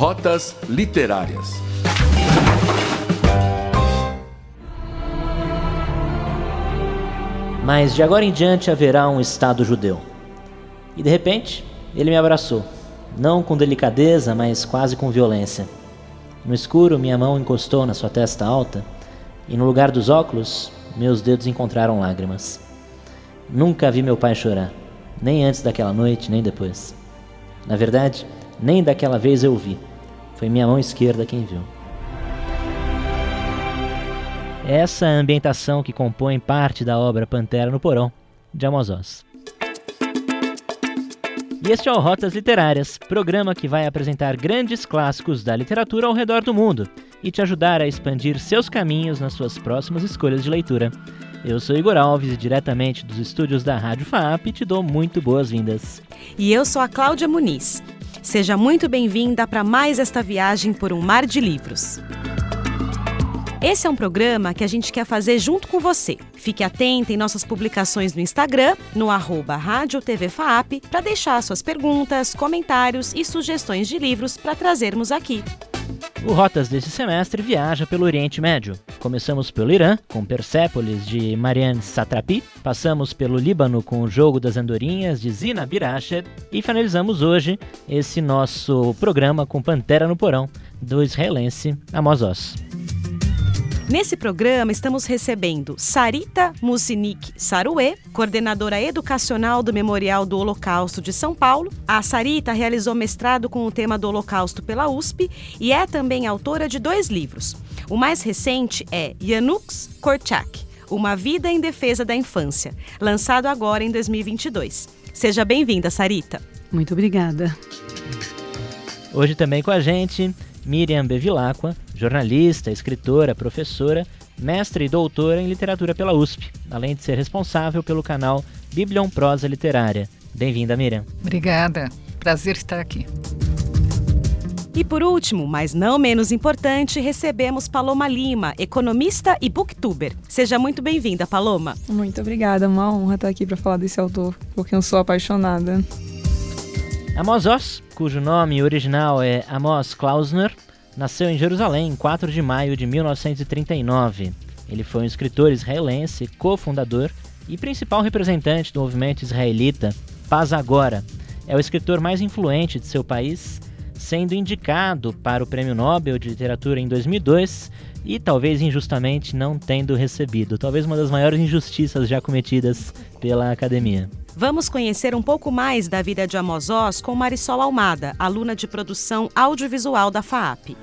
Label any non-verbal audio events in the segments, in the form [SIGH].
Rotas Literárias. Mas de agora em diante haverá um Estado judeu. E de repente, ele me abraçou, não com delicadeza, mas quase com violência. No escuro, minha mão encostou na sua testa alta, e no lugar dos óculos, meus dedos encontraram lágrimas. Nunca vi meu pai chorar, nem antes daquela noite, nem depois. Na verdade, nem daquela vez eu vi. Foi minha mão esquerda quem viu. Essa ambientação que compõe parte da obra Pantera no Porão, de Amos Oz. E este é o Rotas Literárias, programa que vai apresentar grandes clássicos da literatura ao redor do mundo e te ajudar a expandir seus caminhos nas suas próximas escolhas de leitura. Eu sou Igor Alves e diretamente dos estúdios da Rádio FAP te dou muito boas-vindas. E eu sou a Cláudia Muniz. Seja muito bem-vinda para mais esta viagem por um mar de livros. Esse é um programa que a gente quer fazer junto com você. Fique atento em nossas publicações no Instagram, no arroba Rádio TV FAP, para deixar suas perguntas, comentários e sugestões de livros para trazermos aqui. O Rotas desse semestre viaja pelo Oriente Médio. Começamos pelo Irã, com Persépolis, de Marianne Satrapi, passamos pelo Líbano com O Jogo das Andorinhas, de Zina Birachet, e finalizamos hoje esse nosso programa com Pantera no Porão, do israelense Amos Oz. Nesse programa, estamos recebendo Sarita Musinik Saruê, coordenadora educacional do Memorial do Holocausto de São Paulo. A Sarita realizou mestrado com o tema do Holocausto pela USP e é também autora de dois livros. O mais recente é Yanuks Korchak, Uma Vida em Defesa da Infância, lançado agora em 2022. Seja bem-vinda, Sarita. Muito obrigada. Hoje também com a gente, Miriam Bevilacqua, jornalista, escritora, professora, mestre e doutora em literatura pela USP, além de ser responsável pelo canal Biblion Prosa Literária. Bem-vinda, Miriam. Obrigada. Prazer estar aqui. E por último, mas não menos importante, recebemos Paloma Lima, economista e booktuber. Seja muito bem-vinda, Paloma. Muito obrigada, uma honra estar aqui para falar desse autor, porque eu sou apaixonada. Amos Oz, cujo nome original é Amos Klausner, nasceu em Jerusalém em 4 de maio de 1939. Ele foi um escritor israelense, cofundador e principal representante do movimento israelita Paz Agora. É o escritor mais influente de seu país, sendo indicado para o Prêmio Nobel de Literatura em 2002 e talvez injustamente não tendo recebido. Talvez uma das maiores injustiças já cometidas pela academia. Vamos conhecer um pouco mais da vida de Amos Oz com Marisol Almada, aluna de produção audiovisual da FAAP.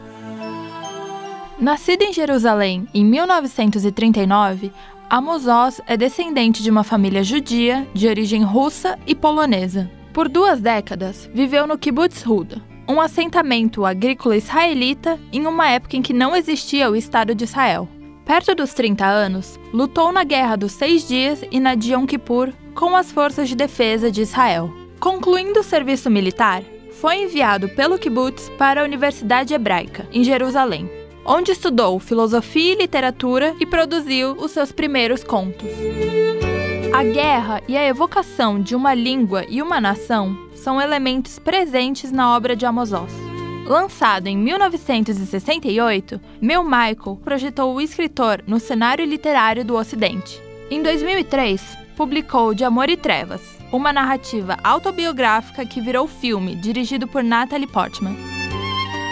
Nascida em Jerusalém em 1939, Amos Oz é descendente de uma família judia de origem russa e polonesa. Por duas décadas, viveu no Kibbutz Huda, um assentamento agrícola israelita em uma época em que não existia o Estado de Israel. Perto dos 30 anos, lutou na Guerra dos Seis Dias e na de Yom Kippur com as forças de defesa de Israel. Concluindo o serviço militar, foi enviado pelo kibbutz para a Universidade Hebraica, em Jerusalém, onde estudou filosofia e literatura e produziu os seus primeiros contos. A guerra e a evocação de uma língua e uma nação são elementos presentes na obra de Amos Oz. Lançado em 1968, Mel Michael projetou o escritor no cenário literário do Ocidente. Em 2003, publicou De Amor e Trevas, uma narrativa autobiográfica que virou filme, dirigido por Natalie Portman.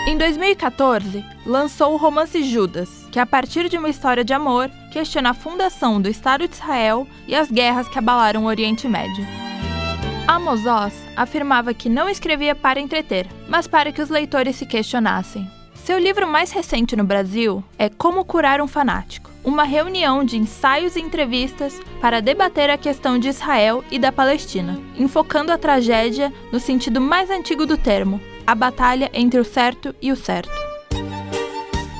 Em 2014, lançou o romance Judas, que a partir de uma história de amor, questiona a fundação do Estado de Israel e as guerras que abalaram o Oriente Médio. Amos Oz afirmava que não escrevia para entreter, mas para que os leitores se questionassem. Seu livro mais recente no Brasil é Como Curar um Fanático uma reunião de ensaios e entrevistas para debater a questão de Israel e da Palestina, enfocando a tragédia no sentido mais antigo do termo, a batalha entre o certo e o certo.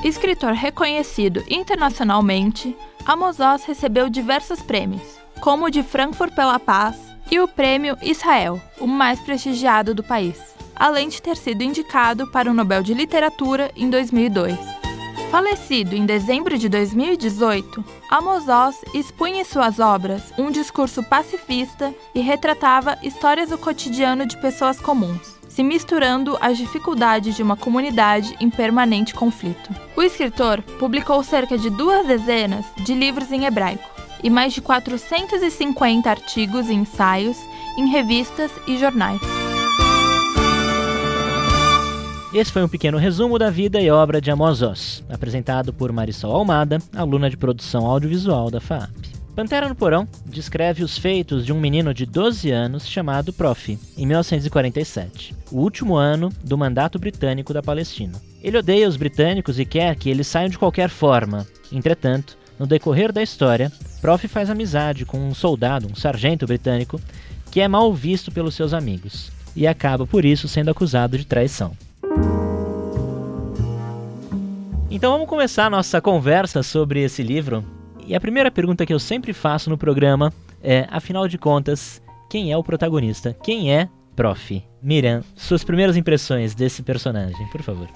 Escritor reconhecido internacionalmente, Amos Oz recebeu diversos prêmios, como o de Frankfurt pela Paz e o Prêmio Israel, o mais prestigiado do país, além de ter sido indicado para o Nobel de Literatura em 2002. Falecido em dezembro de 2018, Amos Oz expunha em suas obras um discurso pacifista e retratava histórias do cotidiano de pessoas comuns, se misturando às dificuldades de uma comunidade em permanente conflito. O escritor publicou cerca de duas dezenas de livros em hebraico e mais de 450 artigos e ensaios em revistas e jornais. Esse foi um pequeno resumo da vida e obra de Amos Oz, apresentado por Marisol Almada, aluna de produção audiovisual da FAAP. Pantera no Porão descreve os feitos de um menino de 12 anos chamado Prof, em 1947, o último ano do mandato britânico da Palestina. Ele odeia os britânicos e quer que eles saiam de qualquer forma. Entretanto, no decorrer da história, Prof faz amizade com um soldado, um sargento britânico, que é mal visto pelos seus amigos, e acaba por isso sendo acusado de traição. Então vamos começar a nossa conversa sobre esse livro. E a primeira pergunta que eu sempre faço no programa é, afinal de contas, quem é o protagonista? Quem é Prof? Miriam, suas primeiras impressões desse personagem, por favor.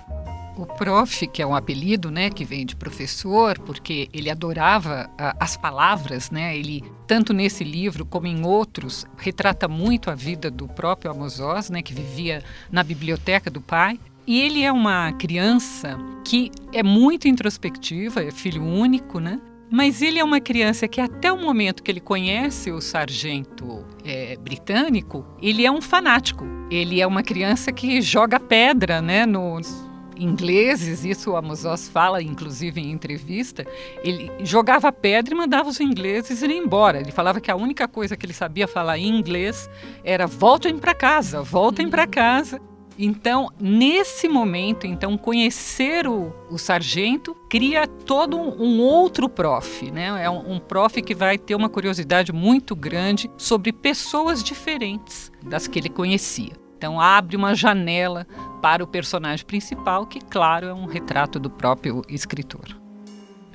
O prof, que é um apelido, né, que vem de professor, porque ele adorava uh, as palavras, né? Ele tanto nesse livro como em outros retrata muito a vida do próprio Amos Oz, né, que vivia na biblioteca do pai. E ele é uma criança que é muito introspectiva, é filho único, né? Mas ele é uma criança que até o momento que ele conhece o sargento é, britânico, ele é um fanático. Ele é uma criança que joga pedra, né, nos ingleses, isso o Amos Oz fala, inclusive em entrevista, ele jogava pedra e mandava os ingleses irem embora. Ele falava que a única coisa que ele sabia falar em inglês era voltem para casa, voltem para casa. Então, nesse momento, então conhecer o, o sargento cria todo um, um outro prof, né? É um, um prof que vai ter uma curiosidade muito grande sobre pessoas diferentes das que ele conhecia. Então abre uma janela para o personagem principal, que claro é um retrato do próprio escritor.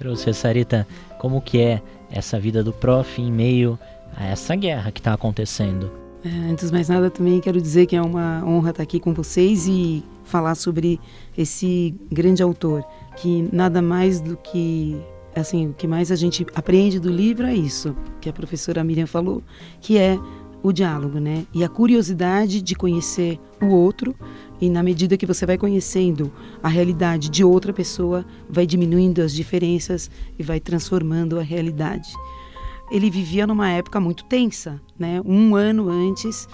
Você, Sarita, como que é essa vida do prof em meio a essa guerra que está acontecendo? É, antes de mais nada, também quero dizer que é uma honra estar aqui com vocês e falar sobre esse grande autor, que nada mais do que assim, o que mais a gente aprende do livro é isso, que a professora Miriam falou, que é o diálogo, né? E a curiosidade de conhecer o outro, e na medida que você vai conhecendo a realidade de outra pessoa, vai diminuindo as diferenças e vai transformando a realidade ele vivia numa época muito tensa, né? Um ano antes,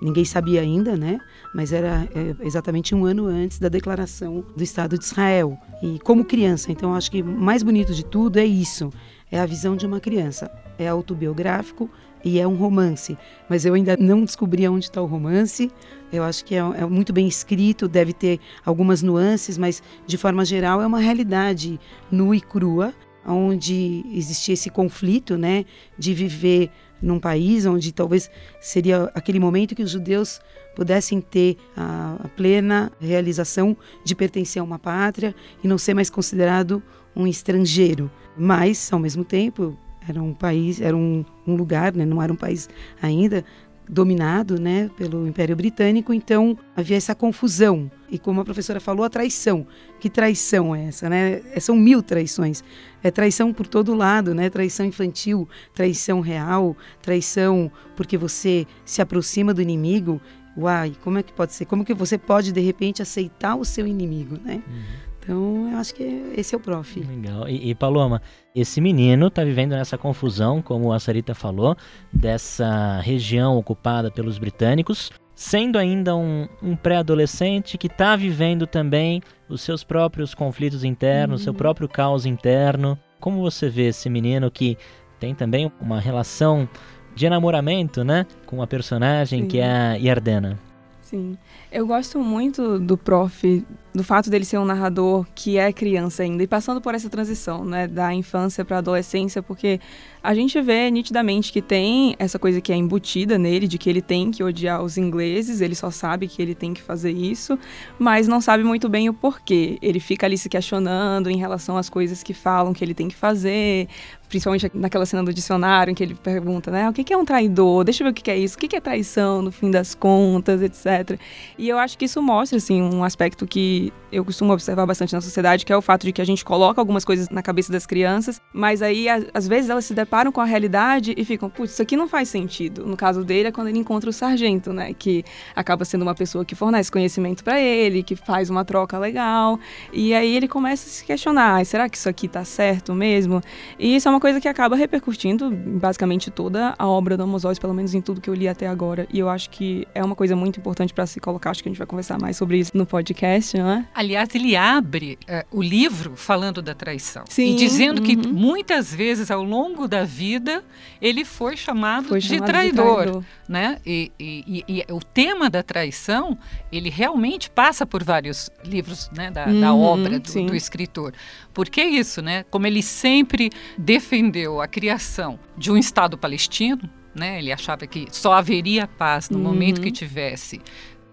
ninguém sabia ainda, né? Mas era é, exatamente um ano antes da declaração do Estado de Israel. E como criança, então acho que o mais bonito de tudo é isso, é a visão de uma criança. É autobiográfico e é um romance, mas eu ainda não descobri onde está o romance. Eu acho que é, é, muito bem escrito, deve ter algumas nuances, mas de forma geral é uma realidade nua e crua onde existia esse conflito, né, de viver num país onde talvez seria aquele momento que os judeus pudessem ter a, plena realização de pertencer a uma pátria e não ser mais considerado um estrangeiro, mas ao mesmo tempo era um país, era um, um lugar, né, não era um país ainda dominado né, pelo Império Britânico, então havia essa confusão. E como a professora falou, a traição. Que traição é essa? Né? É, são mil traições. É traição por todo lado, né? traição infantil, traição real, traição porque você se aproxima do inimigo. Uai, como é que pode ser? Como que você pode, de repente, aceitar o seu inimigo? Né? Uhum. Então, eu acho que esse é o prof. Legal. E, e Paloma, esse menino está vivendo nessa confusão, como a Sarita falou, dessa região ocupada pelos britânicos, sendo ainda um, um pré-adolescente que está vivendo também os seus próprios conflitos internos, uhum. seu próprio caos interno. Como você vê esse menino que tem também uma relação de enamoramento, né, com a personagem Sim. que é a Yardena? Sim. Eu gosto muito do prof, do fato dele ser um narrador que é criança ainda e passando por essa transição, né, da infância para a adolescência, porque a gente vê nitidamente que tem essa coisa que é embutida nele, de que ele tem que odiar os ingleses, ele só sabe que ele tem que fazer isso, mas não sabe muito bem o porquê. Ele fica ali se questionando em relação às coisas que falam que ele tem que fazer, principalmente naquela cena do dicionário em que ele pergunta, né, o que é um traidor? Deixa eu ver o que é isso, o que é traição no fim das contas, etc. E eu acho que isso mostra, assim, um aspecto que eu costumo observar bastante na sociedade, que é o fato de que a gente coloca algumas coisas na cabeça das crianças, mas aí às vezes elas se deparam com a realidade e ficam, putz, isso aqui não faz sentido. No caso dele é quando ele encontra o sargento, né, que acaba sendo uma pessoa que fornece conhecimento para ele, que faz uma troca legal, e aí ele começa a se questionar, será que isso aqui tá certo mesmo? E isso é uma coisa que acaba repercutindo basicamente toda a obra do Oz, pelo menos em tudo que eu li até agora. E eu acho que é uma coisa muito importante para se colocar. Acho que a gente vai conversar mais sobre isso no podcast, não é? Aliás, ele abre uh, o livro falando da traição. Sim, e dizendo uhum. que muitas vezes ao longo da vida ele foi chamado, foi de, chamado traidor, de traidor. Né? E, e, e, e, o tema da traição, ele realmente passa por vários livros né, da, uhum, da obra do, do escritor. Porque é isso, né? Como ele sempre defendeu a criação de um Estado palestino, né? Ele achava que só haveria paz no Uhum. momento que tivesse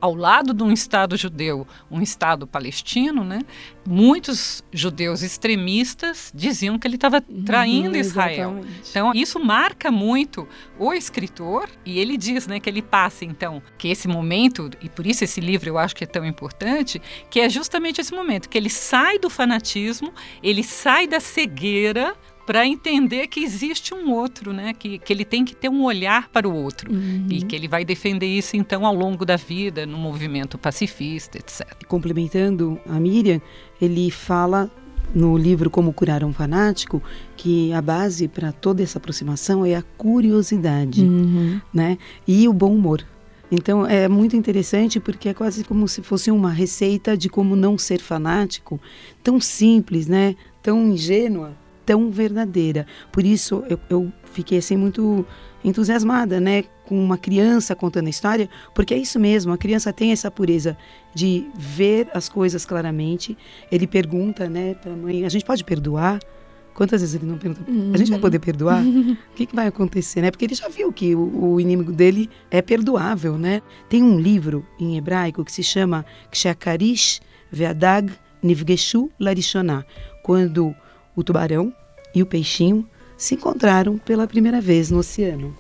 ao lado de um Estado judeu, um Estado palestino, né? Muitos judeus extremistas diziam que ele estava traindo Israel. Uhum, Exatamente. Então, isso marca muito o escritor, e ele diz né, que ele passa, então, que esse momento, e por isso esse livro eu acho que é tão importante, que é justamente esse momento, que ele sai do fanatismo, ele sai da cegueira para entender que existe um outro, né? Que, que ele tem que ter um olhar para o outro. Uhum. E que ele vai defender isso, então, ao longo da vida, no movimento pacifista, etc. Complementando a Miriam, ele fala no livro Como Curar um Fanático que a base para toda essa aproximação é a curiosidade, Uhum. né? E o bom humor. Então é muito interessante porque é quase como se fosse uma receita de como não ser fanático, tão simples, né? Tão ingênua, tão verdadeira. Por isso eu, eu fiquei assim muito entusiasmada, né, com uma criança contando a história, porque é isso mesmo, a criança tem essa pureza de ver as coisas claramente. Ele pergunta, né, para a mãe, a gente pode perdoar? Quantas vezes ele não pergunta? A gente vai poder perdoar? O [LAUGHS] que, que vai acontecer, né? Porque ele já viu que o, o inimigo dele é perdoável, né? Tem um livro em hebraico que se chama Kshakarish Veadag Nivgeshu Larishoná, quando o tubarão e o peixinho se encontraram pela primeira vez no oceano.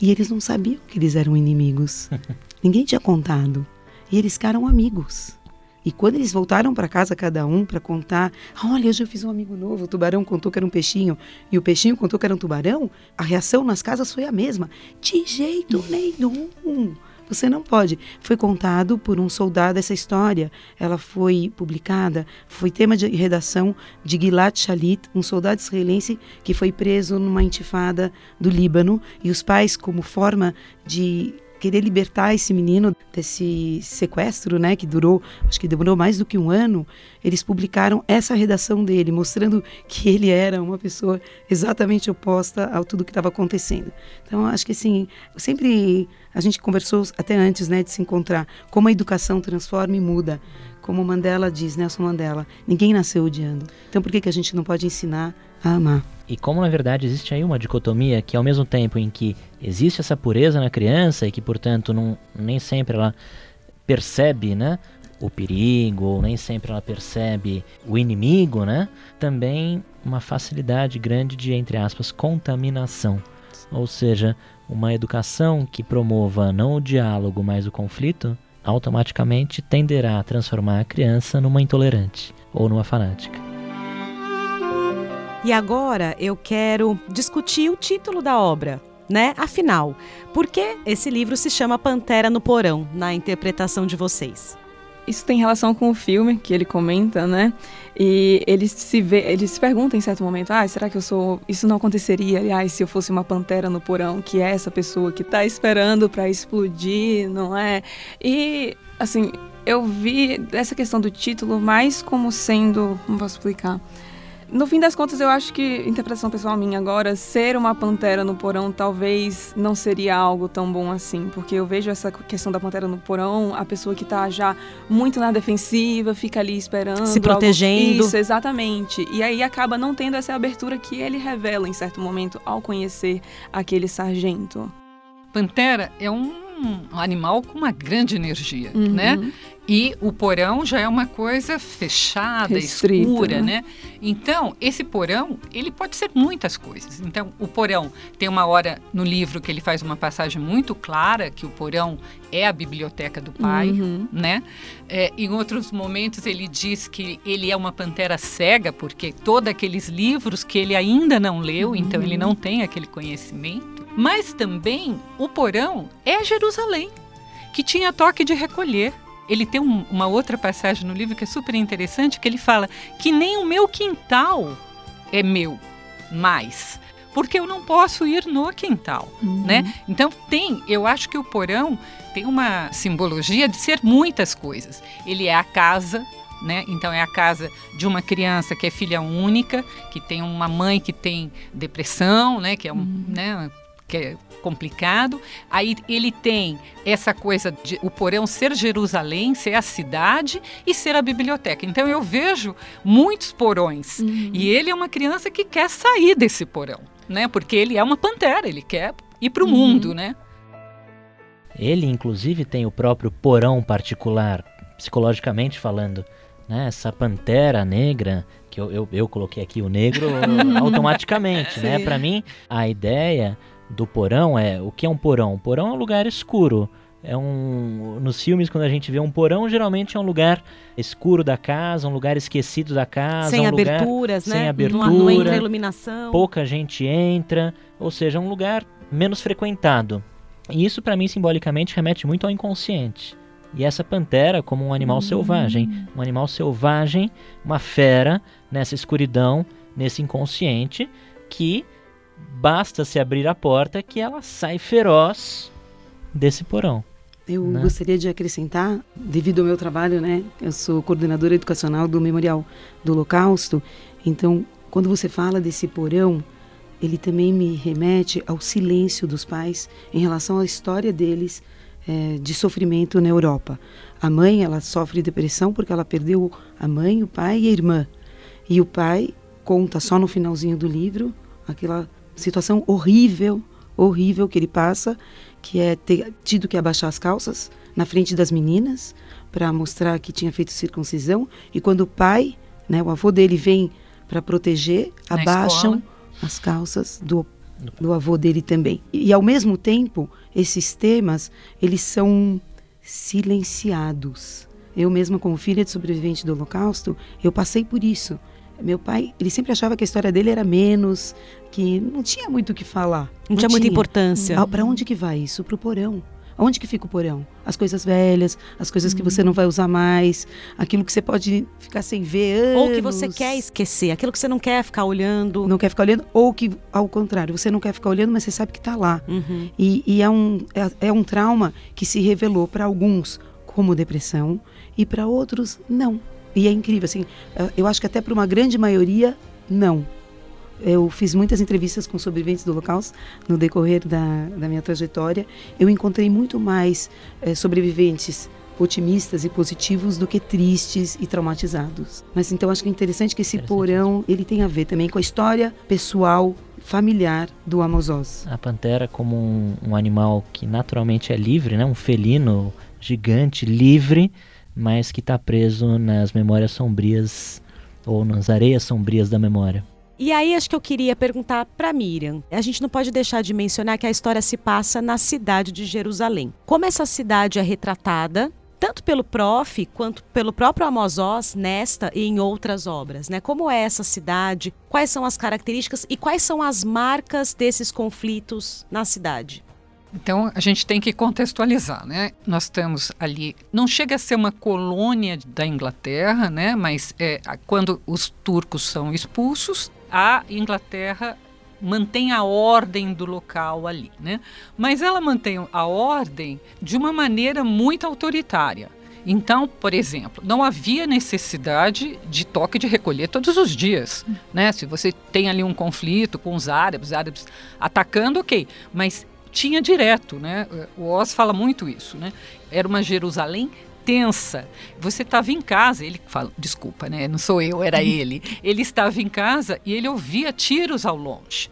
E eles não sabiam que eles eram inimigos. [LAUGHS] Ninguém tinha contado. E eles ficaram amigos. E quando eles voltaram para casa, cada um, para contar: olha, hoje eu fiz um amigo novo. O tubarão contou que era um peixinho e o peixinho contou que era um tubarão. A reação nas casas foi a mesma: de jeito nenhum. Você não pode. Foi contado por um soldado essa história. Ela foi publicada, foi tema de redação de Gilad Shalit, um soldado israelense que foi preso numa intifada do Líbano. E os pais, como forma de querer libertar esse menino desse sequestro, né, que durou, acho que demorou mais do que um ano, eles publicaram essa redação dele, mostrando que ele era uma pessoa exatamente oposta a tudo que estava acontecendo. Então, acho que assim, sempre a gente conversou até antes, né, de se encontrar, como a educação transforma e muda. Como Mandela diz, Nelson Mandela, ninguém nasceu odiando. Então, por que, que a gente não pode ensinar a amar? E como na verdade existe aí uma dicotomia que ao mesmo tempo em que existe essa pureza na criança e que portanto não, nem sempre ela percebe, né, o perigo, ou nem sempre ela percebe o inimigo, né, também uma facilidade grande de entre aspas contaminação. Ou seja, uma educação que promova não o diálogo, mas o conflito, automaticamente tenderá a transformar a criança numa intolerante ou numa fanática. E agora eu quero discutir o título da obra, né? Afinal, por que esse livro se chama Pantera no Porão, na interpretação de vocês? Isso tem relação com o filme que ele comenta, né? E ele se vê, ele se pergunta em certo momento: "Ah, será que eu sou, isso não aconteceria, aliás, se eu fosse uma pantera no porão, que é essa pessoa que tá esperando para explodir, não é?" E assim, eu vi essa questão do título mais como sendo, como posso explicar? No fim das contas, eu acho que, interpretação pessoal minha agora, ser uma pantera no porão talvez não seria algo tão bom assim, porque eu vejo essa questão da pantera no porão, a pessoa que tá já muito na defensiva, fica ali esperando. Se protegendo. Algo... Isso, exatamente. E aí acaba não tendo essa abertura que ele revela em certo momento ao conhecer aquele sargento. Pantera é um animal com uma grande energia, Uhum. né? E o porão já é uma coisa fechada, Restrita, escura, né? né? Então, esse porão, ele pode ser muitas coisas. Então, o porão tem uma hora no livro que ele faz uma passagem muito clara que o porão é a biblioteca do pai, Uhum. né? É, em outros momentos ele diz que ele é uma pantera cega porque todos aqueles livros que ele ainda não leu, então ele não tem aquele conhecimento. Mas também o porão é Jerusalém, que tinha toque de recolher. Ele tem um- uma outra passagem no livro que é super interessante, que ele fala que nem o meu quintal é meu mais, porque eu não posso ir no quintal, né? Então tem, eu acho que o porão tem uma simbologia de ser muitas coisas. Ele é a casa, né? Então é a casa de uma criança que é filha única, que tem uma mãe que tem depressão, né? Que é um, né? Que é complicado. Aí ele tem essa coisa de o porão ser Jerusalém, ser a cidade e ser a biblioteca. Então eu vejo muitos porões e ele é uma criança que quer sair desse porão, né? Porque ele é uma pantera, ele quer ir para o mundo, né? Ele, inclusive, tem o próprio porão particular, psicologicamente falando. Né? Essa pantera negra, que eu, eu, eu coloquei aqui o negro [LAUGHS] automaticamente, né? Para mim, a ideia do porão é... O que é um porão? Um porão é um lugar escuro. É um, nos filmes, quando a gente vê um porão, geralmente é um lugar escuro da casa, um lugar esquecido da casa, Sem um lugar aberturas, sem né? Não- abertura, Não, entra iluminação. pouca gente entra, ou seja, um lugar menos frequentado. E isso para mim simbolicamente remete muito ao inconsciente. E essa pantera como um animal selvagem, um animal selvagem, uma fera nessa escuridão, nesse inconsciente que basta se abrir a porta que ela sai feroz desse porão. Eu né? gostaria de acrescentar, devido ao meu trabalho, né? Eu sou coordenadora educacional do Memorial do Holocausto. Então, quando você fala desse porão, ele também me remete ao silêncio dos pais em relação à história deles eh, de sofrimento na Europa. A mãe, ela sofre depressão porque ela perdeu a mãe, o pai e a irmã. E o pai conta só no finalzinho do livro aquela situação horrível, horrível que ele passa, que é ter tido que abaixar as calças na frente das meninas para mostrar que tinha feito circuncisão. E quando o pai, né, o avô dele vem para proteger, Na abaixam escola. as calças do, do avô dele também. E, e, ao mesmo tempo, esses temas, eles são silenciados. Eu mesma, como filha de sobrevivente do Holocausto, eu passei por isso. Meu pai, ele sempre achava que a história dele era menos, que não tinha muito o que falar. Não tinha muita importância. Para onde que vai isso? Para o porão. Onde que fica o porão? As coisas velhas, as coisas que você não vai usar mais, aquilo que você pode ficar sem ver Ou que você anos. quer esquecer, aquilo que você não quer ficar olhando. não quer ficar olhando, ou que, ao contrário, você não quer ficar olhando, mas você sabe que está lá. Uhum. E, e é, um, é, é um trauma que se revelou para alguns como depressão e para outros não. E é incrível, assim, eu acho que até para uma grande maioria, não. Eu fiz muitas entrevistas com sobreviventes do Holocausto no decorrer da, da minha trajetória. Eu encontrei muito mais eh, sobreviventes otimistas e positivos do que tristes e traumatizados. Mas então acho que é interessante que esse Interessante porão ele tem a ver também com a história pessoal, familiar do Amos Oz. A pantera como um, um animal que naturalmente é livre, né? um felino gigante, livre, mas que está preso nas memórias sombrias ou nas areias sombrias da memória. E aí acho que eu queria perguntar para Miriam. A gente não pode deixar de mencionar que a história se passa na cidade de Jerusalém. Como essa cidade é retratada, tanto pelo prof quanto pelo próprio Amos Oz nesta e em outras obras, né? Como é essa cidade? Quais são as características e quais são as marcas desses conflitos na cidade? Então a gente tem que contextualizar, né? Nós estamos ali, não chega a ser uma colônia da Inglaterra, né? Mas é, quando os turcos são expulsos, a Inglaterra mantém a ordem do local ali, né? Mas ela mantém a ordem de uma maneira muito autoritária. Então, por exemplo, não havia necessidade de toque de recolher todos os dias, né? Se você tem ali um conflito com os árabes, árabes atacando, ok, mas tinha direto, né? O Oz fala muito isso, né? Era uma Jerusalém tensa. Você estava em casa, ele fala, desculpa, né? Não sou eu, era ele. Ele estava em casa e ele ouvia tiros ao longe.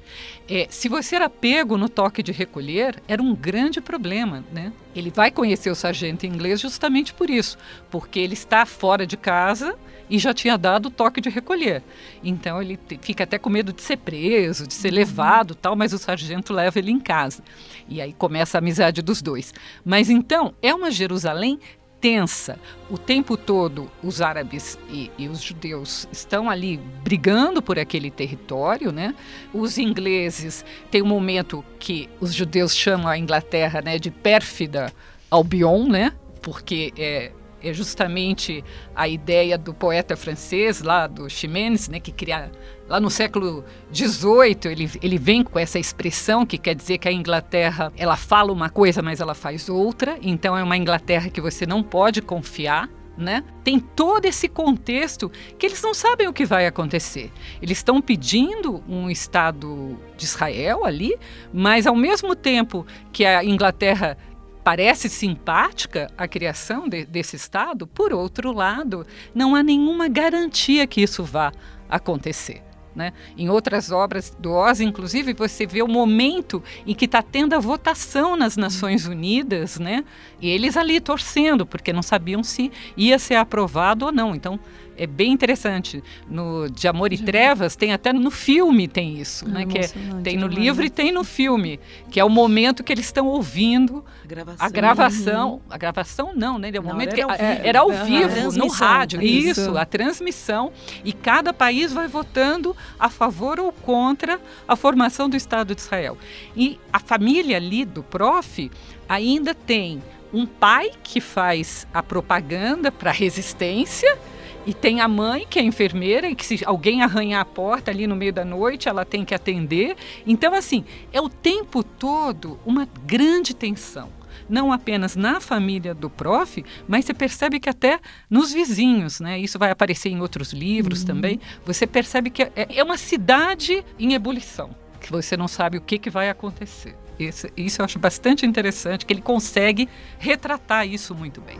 É, se você era pego no toque de recolher, era um grande problema, né? Ele vai conhecer o sargento inglês justamente por isso, porque ele está fora de casa e já tinha dado o toque de recolher. Então ele fica até com medo de ser preso, de ser levado, tal, mas o sargento leva ele em casa. E aí começa a amizade dos dois. Mas então é uma Jerusalém tensa. O tempo todo, os árabes e, e, os judeus estão ali brigando por aquele território, né? Os ingleses tem um momento que os judeus chamam a Inglaterra, né, de pérfida Albion, né? Porque é, é justamente a ideia do poeta francês lá do Ximenes, né, que cria lá no século XVIII ele, ele vem com essa expressão que quer dizer que a Inglaterra ela fala uma coisa mas ela faz outra, então é uma Inglaterra que você não pode confiar. Né? Tem todo esse contexto que eles não sabem o que vai acontecer. Eles estão pedindo um Estado de Israel ali, mas ao mesmo tempo que a Inglaterra parece simpática a criação de, desse Estado, por outro lado, não há nenhuma garantia que isso vá acontecer. Né? Em outras obras do Oz, inclusive, você vê o momento em que está tendo a votação nas Nações Unidas, né? e eles ali torcendo, porque não sabiam se ia ser aprovado ou não. Então, é bem interessante. No De Amor e Trevas tem até no filme tem isso, é né? Que é, tem no livro e tem no filme, que é o momento que eles estão ouvindo gravação. a gravação. Uhum. A gravação não, né? É o não, momento era que ao vivo, era ao vivo no rádio, isso. isso, a transmissão e cada país vai votando a favor ou contra a formação do Estado de Israel. E a família ali do prof ainda tem um pai que faz a propaganda para a resistência e tem a mãe, que é enfermeira, e que se alguém arranhar a porta ali no meio da noite, ela tem que atender. Então, assim, é o tempo todo uma grande tensão não apenas na família do prof, mas você percebe que até nos vizinhos, né? Isso vai aparecer em outros livros uhum. também. Você percebe que é, é, uma cidade em ebulição, que você não sabe o que, que vai acontecer. Isso, isso eu acho bastante interessante, que ele consegue retratar isso muito bem.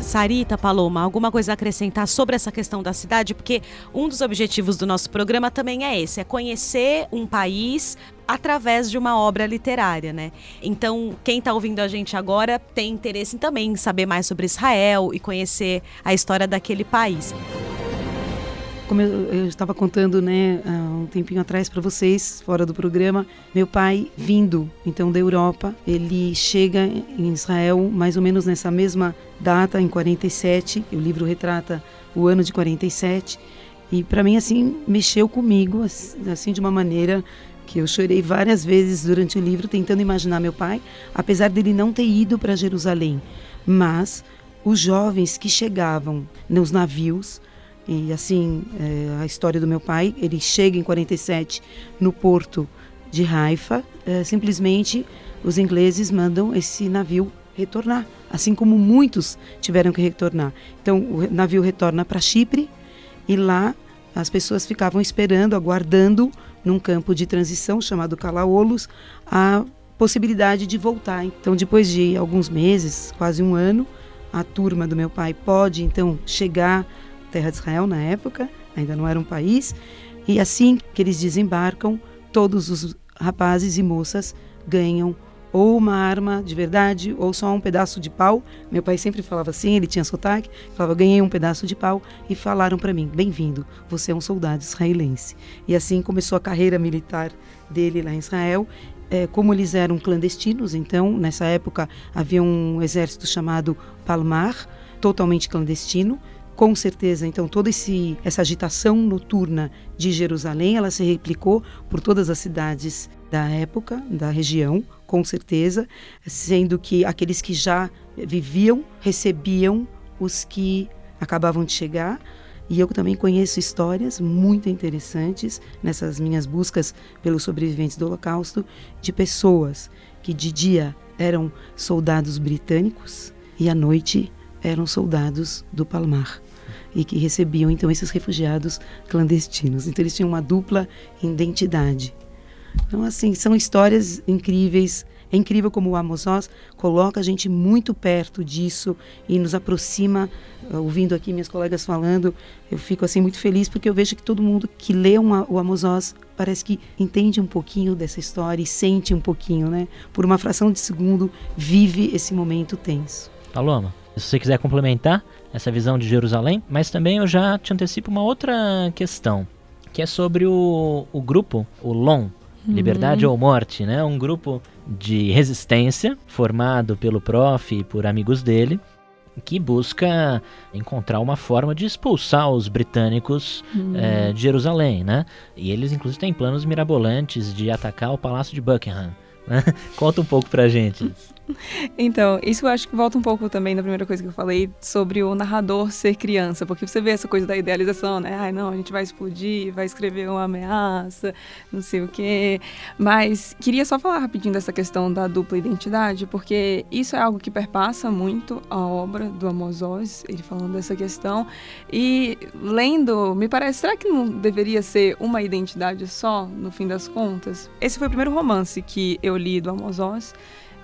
Sarita, Paloma, alguma coisa a acrescentar sobre essa questão da cidade? Porque um dos objetivos do nosso programa também é esse, é conhecer um país através de uma obra literária, né? Então, quem está ouvindo a gente agora tem interesse também em saber mais sobre Israel e conhecer a história daquele país. Como eu, eu estava contando, né, há um tempinho atrás para vocês, fora do programa, meu pai vindo então da Europa, ele chega em Israel mais ou menos nessa mesma data, em 47. O livro retrata o ano de 47 e para mim assim mexeu comigo assim de uma maneira que eu chorei várias vezes durante o livro tentando imaginar meu pai, apesar dele não ter ido para Jerusalém, mas os jovens que chegavam nos navios e assim, é, a história do meu pai, ele chega em 47 no porto de Haifa, é, simplesmente os ingleses mandam esse navio retornar, assim como muitos tiveram que retornar. Então, o navio retorna para Chipre e lá as pessoas ficavam esperando, aguardando num campo de transição chamado Calaolos a possibilidade de voltar. Então, depois de alguns meses, quase um ano, a turma do meu pai pode então chegar terra de Israel na época, ainda não era um país, e assim que eles desembarcam, todos os rapazes e moças ganham ou uma arma de verdade ou só um pedaço de pau. Meu pai sempre falava assim, ele tinha sotaque, falava ganhei um pedaço de pau e falaram para mim, bem-vindo, você é um soldado israelense. E assim começou a carreira militar dele lá em Israel. É, como eles eram clandestinos, então nessa época havia um exército chamado Palmar, totalmente clandestino, com certeza, então, toda esse, essa agitação noturna de Jerusalém, ela se replicou por todas as cidades da época, da região, com certeza, sendo que aqueles que já viviam recebiam os que acabavam de chegar. E eu também conheço histórias muito interessantes nessas minhas buscas pelos sobreviventes do Holocausto de pessoas que de dia eram soldados britânicos e à noite eram soldados do Palmar e que recebiam então esses refugiados clandestinos. Então eles tinham uma dupla identidade. Então assim, são histórias incríveis. é incrível como o Amos Oz coloca a gente muito perto disso e nos aproxima. Uh, ouvindo aqui minhas colegas falando, eu fico assim muito feliz porque eu vejo que todo mundo que lê uma, o Amos Oz parece que entende um pouquinho dessa história e sente um pouquinho, né? Por uma fração de segundo, vive esse momento tenso. Paloma, se você quiser complementar essa visão de Jerusalém, mas também eu já te antecipo uma outra questão, que é sobre o, o grupo, o LON, Liberdade ou Morte, né? Um grupo de resistência formado pelo prof e por amigos dele, que busca encontrar uma forma de expulsar os britânicos é, de Jerusalém, né? E eles inclusive têm planos mirabolantes de atacar o Palácio de Buckingham. [LAUGHS] Conta um pouco pra gente. Então, isso eu acho que volta um pouco também na primeira coisa que eu falei sobre o narrador ser criança, porque você vê essa coisa da idealização, né? Ai, não, a gente vai explodir, vai escrever uma ameaça, não sei o quê. Mas queria só falar rapidinho dessa questão da dupla identidade, porque isso é algo que perpassa muito a obra do Amos Oz, ele falando dessa questão. E lendo, me parece, será que não deveria ser uma identidade só, no fim das contas? Esse foi o primeiro romance que eu li do Amos Oz.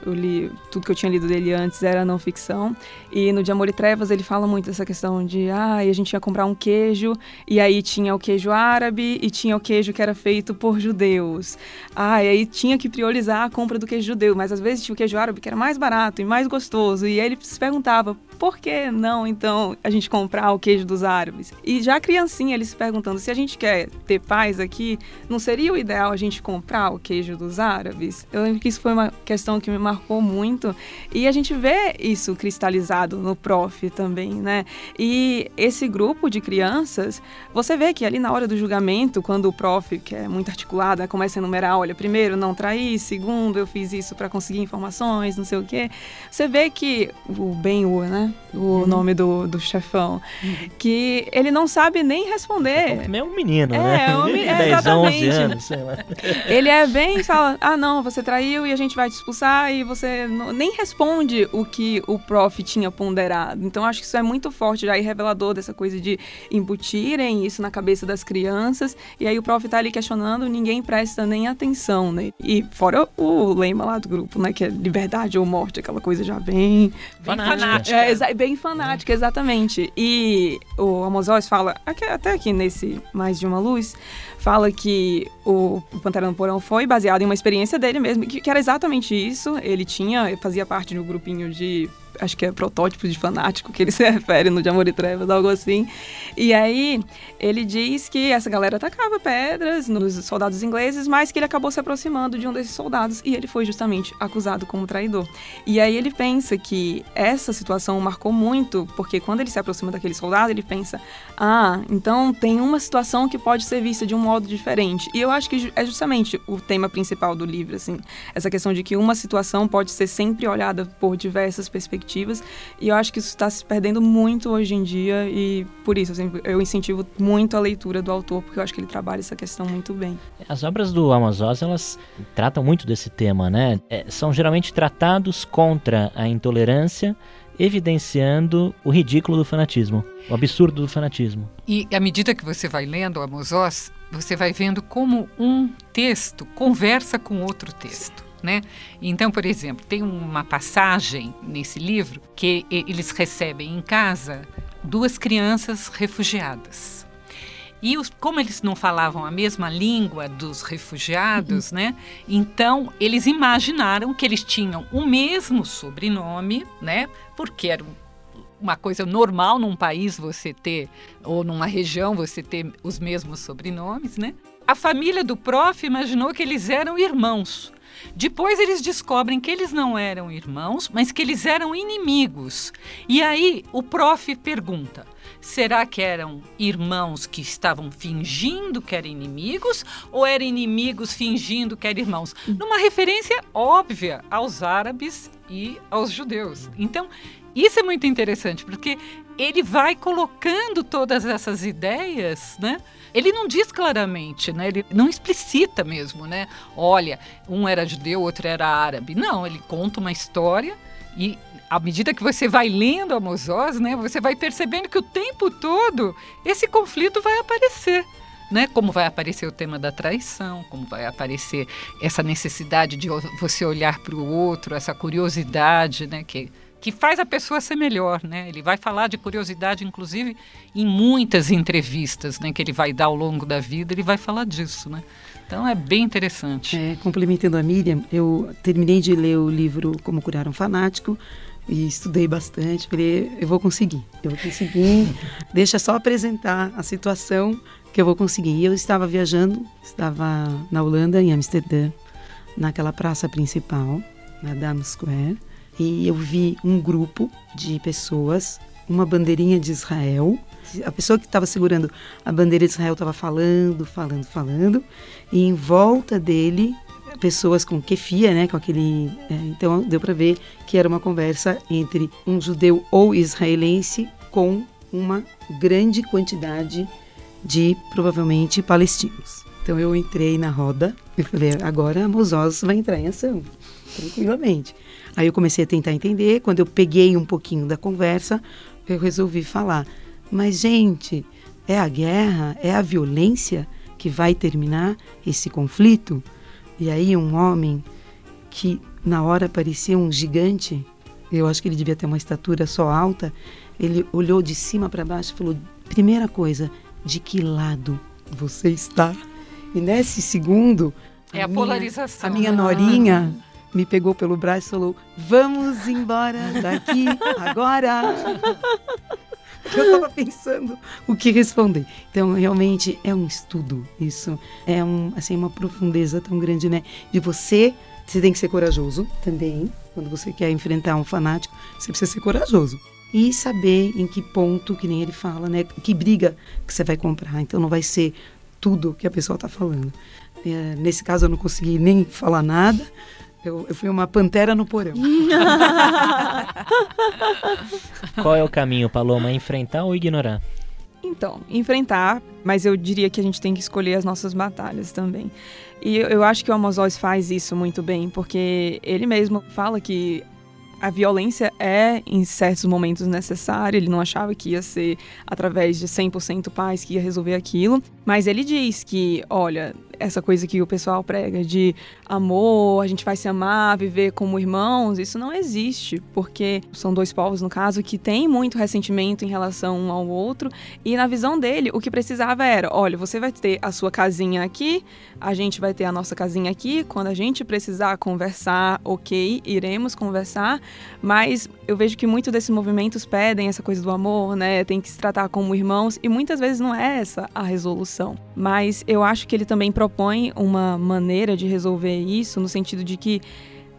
Eu li tudo que eu tinha lido dele antes era não ficção. E no De Amor e Trevas ele fala muito dessa questão de ah, a gente ia comprar um queijo e aí tinha o queijo árabe e tinha o queijo que era feito por judeus. Ah, e aí tinha que priorizar a compra do queijo judeu, mas às vezes tinha o queijo árabe que era mais barato e mais gostoso. E aí ele se perguntava por que não então a gente comprar o queijo dos árabes? E já criancinha ele se perguntando se a gente quer ter paz aqui, não seria o ideal a gente comprar o queijo dos árabes? Eu lembro que isso foi uma questão que me marcou muito e a gente vê isso cristalizado no prof também, né? E esse grupo de crianças, você vê que ali na hora do julgamento, quando o prof, que é muito articulado, começa a enumerar, olha, primeiro não traí, segundo eu fiz isso para conseguir informações, não sei o quê. Você vê que o Ben-Hur, né? O uhum. nome do, do chefão. Uhum. Que ele não sabe nem responder. É um menino, é, né? É, um, é, 10, 11 anos, sei lá. Ele é bem, fala, ah não, você traiu e a gente vai te expulsar e você não, nem responde o que o prof tinha ponderado. Então acho que isso é muito forte já e revelador dessa coisa de embutirem isso na cabeça das crianças e aí o prof tá ali questionando, ninguém presta nem atenção, né? E fora o lema lá do grupo, né, que é liberdade ou morte, aquela coisa já bem fanática. É, é bem fanática, exatamente. E o Amos Oz fala, até aqui nesse Mais de uma Luz, fala que o, Pantera no Porão foi baseado em uma experiência dele mesmo, que, que era exatamente isso. Ele tinha, fazia parte de um grupinho de acho que é protótipo de fanático que ele [LAUGHS] se refere no De Amor e Trevas, algo assim. E aí ele diz que essa galera atacava pedras nos soldados ingleses, mas que ele acabou se aproximando de um desses soldados e ele foi justamente acusado como traidor. E aí ele pensa que essa situação marcou muito, porque quando ele se aproxima daquele soldado, ele pensa: ah, então tem uma situação que pode ser vista de um modo diferente. E eu acho que é justamente o tema principal do livro, assim, essa questão de que uma situação pode ser sempre olhada por diversas perspectivas perspectivas. E eu acho que isso está se perdendo muito hoje em dia e por isso assim, eu incentivo muito a leitura do autor, porque eu acho que ele trabalha essa questão muito bem. As obras do Amos Oz, elas tratam muito desse tema, né? É, são geralmente tratados contra a intolerância, evidenciando o ridículo do fanatismo, o absurdo do fanatismo. E à medida que você vai lendo Amos Oz, você vai vendo como um texto conversa com outro texto né? Então, por exemplo, tem uma passagem nesse livro que eles recebem em casa duas crianças refugiadas. E os, como eles não falavam a mesma língua dos refugiados, uhum. né? Então eles imaginaram que eles tinham o mesmo sobrenome, né? Porque era uma coisa normal num país você ter ou numa região você ter os mesmos sobrenomes, né? A família do prof imaginou que eles eram irmãos. Depois eles descobrem que eles não eram irmãos, mas que eles eram inimigos. E aí o prof pergunta: será que eram irmãos que estavam fingindo que eram inimigos ou eram inimigos fingindo que eram irmãos? Numa referência óbvia aos árabes e aos judeus. Então, isso é muito interessante, porque ele vai colocando todas essas ideias, né? Ele não diz claramente, né? Ele não explicita mesmo, né? Olha, um era judeu, outro era árabe. Não, ele conta uma história e à medida que você vai lendo Amos Oz, né, você vai percebendo que o tempo todo esse conflito vai aparecer. né? Como vai aparecer o tema da traição, como vai aparecer essa necessidade de você olhar para o outro, essa curiosidade, né? Que que faz a pessoa ser melhor, né? Ele vai falar de curiosidade, inclusive, em muitas entrevistas, né? Que ele vai dar ao longo da vida, ele vai falar disso, né? Então é bem interessante. É, complementando a Miriam, eu terminei de ler o livro Como Curar um Fanático e estudei bastante. Falei, eu vou conseguir, eu vou conseguir. [LAUGHS] Deixa só apresentar a situação que eu vou conseguir. E eu estava viajando, estava na Holanda, em Amsterdã, naquela praça principal, na Dam Square e eu vi um grupo de pessoas, uma bandeirinha de Israel. A pessoa que estava segurando a bandeira de Israel estava falando, falando, falando, e em volta dele pessoas com kefia, né, com aquele, é, então deu para ver que era uma conversa entre um judeu ou israelense com uma grande quantidade de provavelmente palestinos. Então eu entrei na roda e falei, agora a Mozós vai entrar em ação, tranquilamente. Aí eu comecei a tentar entender. Quando eu peguei um pouquinho da conversa, eu resolvi falar: mas, gente, é a guerra, é a violência que vai terminar esse conflito? E aí, um homem que na hora parecia um gigante, eu acho que ele devia ter uma estatura só alta, ele olhou de cima para baixo e falou: primeira coisa, de que lado você está? E nesse segundo. É a, a minha, polarização. A minha norinha me pegou pelo braço e falou: Vamos embora daqui agora. [LAUGHS] Eu estava pensando o que responder. Então, realmente é um estudo. Isso é um, assim, uma profundeza tão grande, né? De você, você tem que ser corajoso também. Quando você quer enfrentar um fanático, você precisa ser corajoso. E saber em que ponto, que nem ele fala, né? Que briga que você vai comprar. Então, não vai ser tudo que a pessoa está falando. É, nesse caso, eu não consegui nem falar nada eu, eu fui uma pantera no porão. [LAUGHS] Qual é o caminho, Paloma? Enfrentar ou ignorar? Então, enfrentar, mas eu diria que a gente tem que escolher as nossas batalhas também. E eu acho que o Amos faz isso muito bem, porque ele mesmo fala que a violência é, em certos momentos, necessária. Ele não achava que ia ser através de 100% paz que ia resolver aquilo. Mas ele diz que, olha, essa coisa que o pessoal prega de amor, a gente vai se amar, viver como irmãos, isso não existe, porque são dois povos, no caso, que têm muito ressentimento em relação um ao outro. E na visão dele, o que precisava era: olha, você vai ter a sua casinha aqui, a gente vai ter a nossa casinha aqui. Quando a gente precisar conversar, ok, iremos conversar, mas eu vejo que muitos desses movimentos pedem essa coisa do amor, né? Tem que se tratar como irmãos e muitas vezes não é essa a resolução. Mas eu acho que ele também propõe uma maneira de resolver isso no sentido de que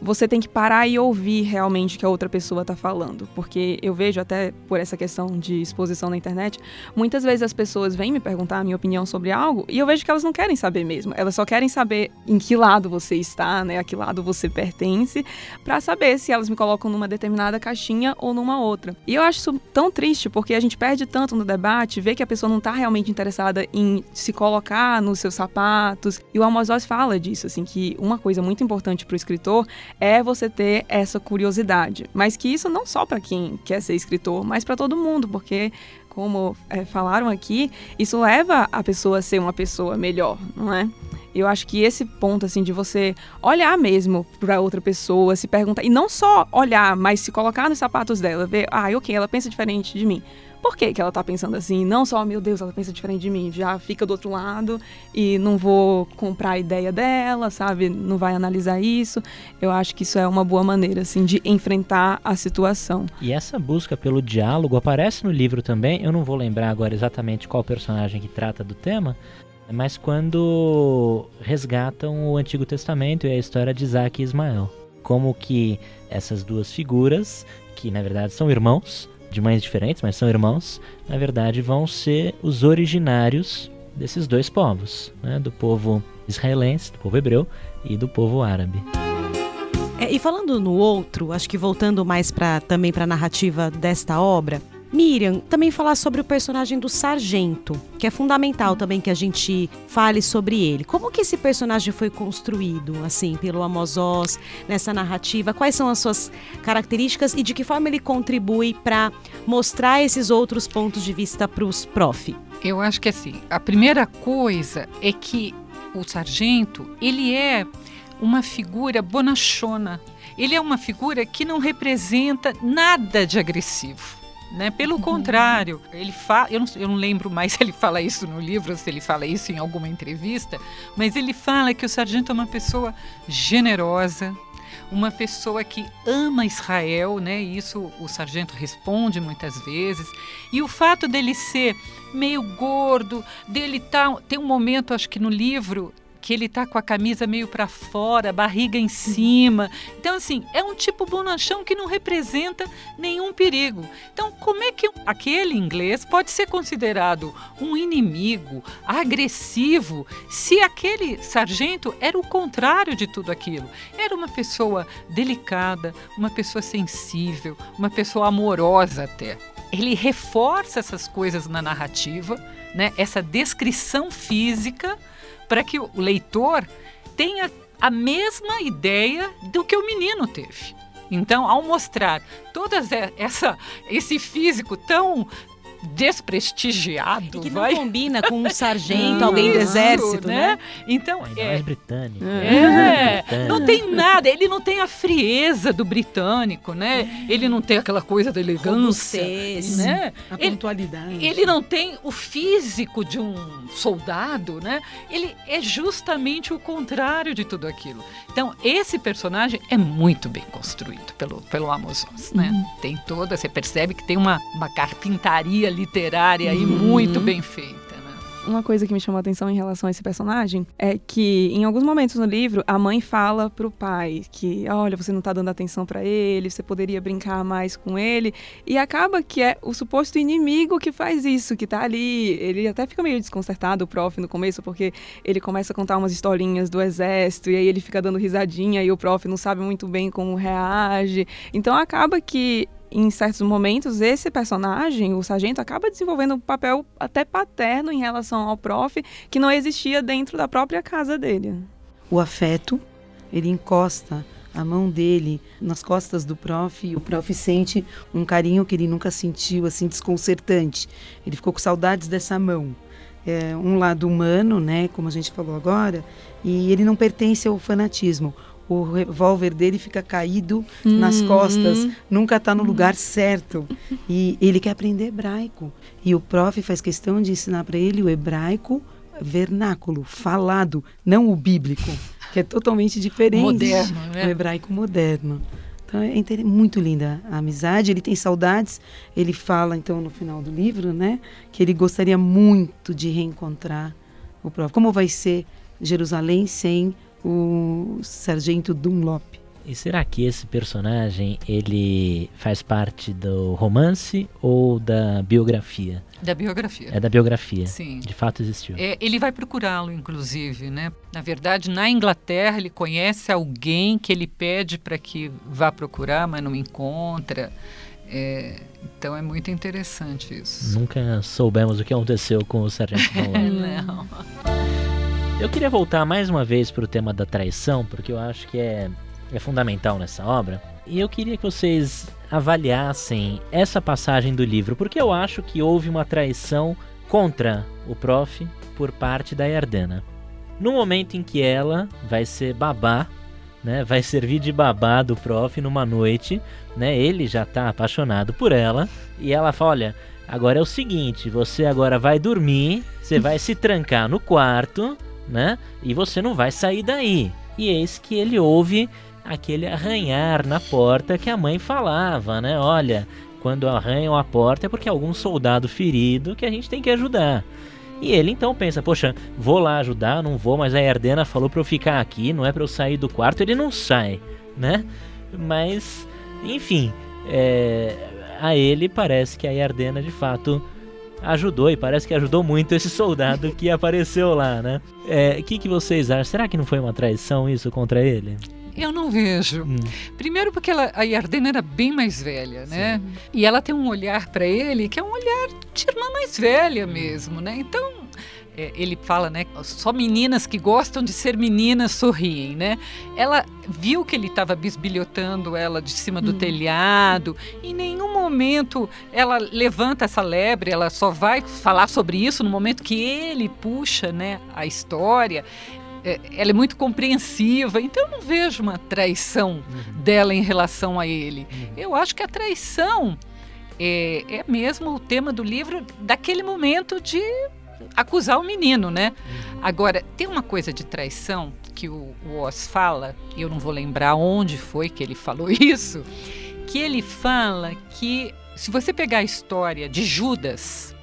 você tem que parar e ouvir realmente o que a outra pessoa está falando. Porque eu vejo, até por essa questão de exposição na internet, muitas vezes as pessoas vêm me perguntar a minha opinião sobre algo e eu vejo que elas não querem saber mesmo. Elas só querem saber em que lado você está, né? A que lado você pertence, para saber se elas me colocam numa determinada caixinha ou numa outra. E eu acho isso tão triste, porque a gente perde tanto no debate, vê que a pessoa não está realmente interessada em se colocar nos seus sapatos. E o Amos fala disso, assim, que uma coisa muito importante para o escritor é você ter essa curiosidade. Mas que isso não só para quem quer ser escritor, mas para todo mundo, porque como é, falaram aqui, isso leva a pessoa a ser uma pessoa melhor, não é? Eu acho que esse ponto, assim, de você olhar mesmo para outra pessoa, se perguntar, e não só olhar, mas se colocar nos sapatos dela, ver, ah, ok, ela pensa diferente de mim por que, que ela tá pensando assim? Não só, meu Deus, ela pensa diferente de mim, já fica do outro lado e não vou comprar a ideia dela, sabe? Não vai analisar isso. Eu acho que isso é uma boa maneira, assim, de enfrentar a situação. E essa busca pelo diálogo aparece no livro também. Eu não vou lembrar agora exatamente qual personagem que trata do tema, mas quando resgatam o Antigo Testamento e a história de Isaac e Ismael. Como que essas duas figuras, que na verdade são irmãos, de mães diferentes, mas são irmãos, na verdade vão ser os originários desses dois povos, né? do povo israelense, do povo hebreu e do povo árabe. É, e falando no outro, acho que voltando mais para também para a narrativa desta obra, Miriam, também falar sobre o personagem do sargento, que é fundamental também que a gente fale sobre ele. Como que esse personagem foi construído, assim, pelo Amos Oz, nessa narrativa? Quais são as suas características e de que forma ele contribui para mostrar esses outros pontos de vista para os prof? Eu acho que assim, a primeira coisa é que o sargento, ele é uma figura bonachona. Ele é uma figura que não representa nada de agressivo. Né? Pelo contrário, ele fala, eu não, eu não lembro mais se ele fala isso no livro se ele fala isso em alguma entrevista, mas ele fala que o sargento é uma pessoa generosa, uma pessoa que ama Israel, né? Isso o sargento responde muitas vezes. E o fato dele ser meio gordo, dele tá, tem um momento, acho que no livro, que ele tá com a camisa meio para fora, barriga em cima. Então, assim, é um tipo bonachão que não representa nenhum perigo. Então, como é que aquele inglês pode ser considerado um inimigo agressivo se aquele sargento era o contrário de tudo aquilo? Era uma pessoa delicada, uma pessoa sensível, uma pessoa amorosa até. Ele reforça essas coisas na narrativa, né? Essa descrição física para que o leitor tenha a mesma ideia do que o menino teve. Então, ao mostrar todo essa, esse físico tão desprestigiado. E que não vai... combina com um sargento, [LAUGHS] alguém do exército, né? né? Então, Ainda é mais britânico. É, é, não tem nada, ele não tem a frieza do britânico, né? Ele não tem aquela coisa da elegância, né? A pontualidade. Ele, ele não tem o físico de um soldado, né? Ele é justamente o contrário de tudo aquilo. Então, esse personagem é muito bem construído pelo, pelo Amos Oz, né? Uhum. Tem toda, você percebe que tem uma, uma carpintaria literária uhum. e muito bem feita. Né? Uma coisa que me chamou a atenção em relação a esse personagem é que, em alguns momentos no livro, a mãe fala pro pai que, olha, você não tá dando atenção para ele, você poderia brincar mais com ele. E acaba que é o suposto inimigo que faz isso, que tá ali. Ele até fica meio desconcertado, o prof, no começo, porque ele começa a contar umas historinhas do exército, e aí ele fica dando risadinha, e o prof não sabe muito bem como reage. Então acaba que em certos momentos, esse personagem, o sargento, acaba desenvolvendo um papel até paterno em relação ao prof, que não existia dentro da própria casa dele. O afeto, ele encosta a mão dele nas costas do prof e o prof sente um carinho que ele nunca sentiu, assim, desconcertante. Ele ficou com saudades dessa mão. É um lado humano, né, como a gente falou agora, e ele não pertence ao fanatismo o revólver dele fica caído uhum. nas costas, nunca está no lugar certo. E ele quer aprender hebraico. E o prof faz questão de ensinar para ele o hebraico vernáculo, falado, não o bíblico, que é totalmente diferente. Moderno, né? O hebraico moderno. Então é muito linda a amizade. Ele tem saudades. Ele fala, então, no final do livro, né, que ele gostaria muito de reencontrar o prof. Como vai ser Jerusalém sem o Sargento Dunlop. E será que esse personagem ele faz parte do romance ou da biografia? Da biografia. É da biografia. Sim. De fato existiu. É, ele vai procurá-lo, inclusive, né? Na verdade, na Inglaterra ele conhece alguém que ele pede para que vá procurar, mas não encontra. É, então é muito interessante isso. Nunca soubemos o que aconteceu com o Sargento Dunlop. [LAUGHS] não. Eu queria voltar mais uma vez para o tema da traição, porque eu acho que é, é fundamental nessa obra. E eu queria que vocês avaliassem essa passagem do livro, porque eu acho que houve uma traição contra o prof por parte da Yardena. No momento em que ela vai ser babá, né, vai servir de babá do prof numa noite, né, ele já está apaixonado por ela, e ela fala, olha, agora é o seguinte, você agora vai dormir, você vai se trancar no quarto, né? E você não vai sair daí. E eis que ele ouve aquele arranhar na porta que a mãe falava, né? Olha, quando arranham a porta é porque algum soldado ferido que a gente tem que ajudar. E ele então pensa, poxa, vou lá ajudar, não vou, mas a Erdena falou para eu ficar aqui, não é para eu sair do quarto, ele não sai, né? Mas, enfim, é, a ele parece que a Erdena de fato ajudou e parece que ajudou muito esse soldado que apareceu lá, né? O é, que, que vocês acham? Será que não foi uma traição isso contra ele? Eu não vejo. Hum. Primeiro porque ela, a Yardena era bem mais velha, né? E ela tem um olhar para ele que é um olhar de irmã mais velha mesmo, né? Então, ele fala, né? Só meninas que gostam de ser meninas sorriem, né? Ela viu que ele estava bisbilhotando ela de cima do telhado. Em nenhum momento ela levanta essa lebre. Ela só vai falar sobre isso no momento que ele puxa, né? A história. É, ela é muito compreensiva, então eu não vejo uma traição dela em relação a ele. Eu acho que a traição é, é mesmo o tema do livro daquele momento de acusar o menino, né? Agora, tem uma coisa de traição que o, o Oz fala, e eu não vou lembrar onde foi que ele falou [LAUGHS] isso, que ele fala que se você pegar a história de Judas,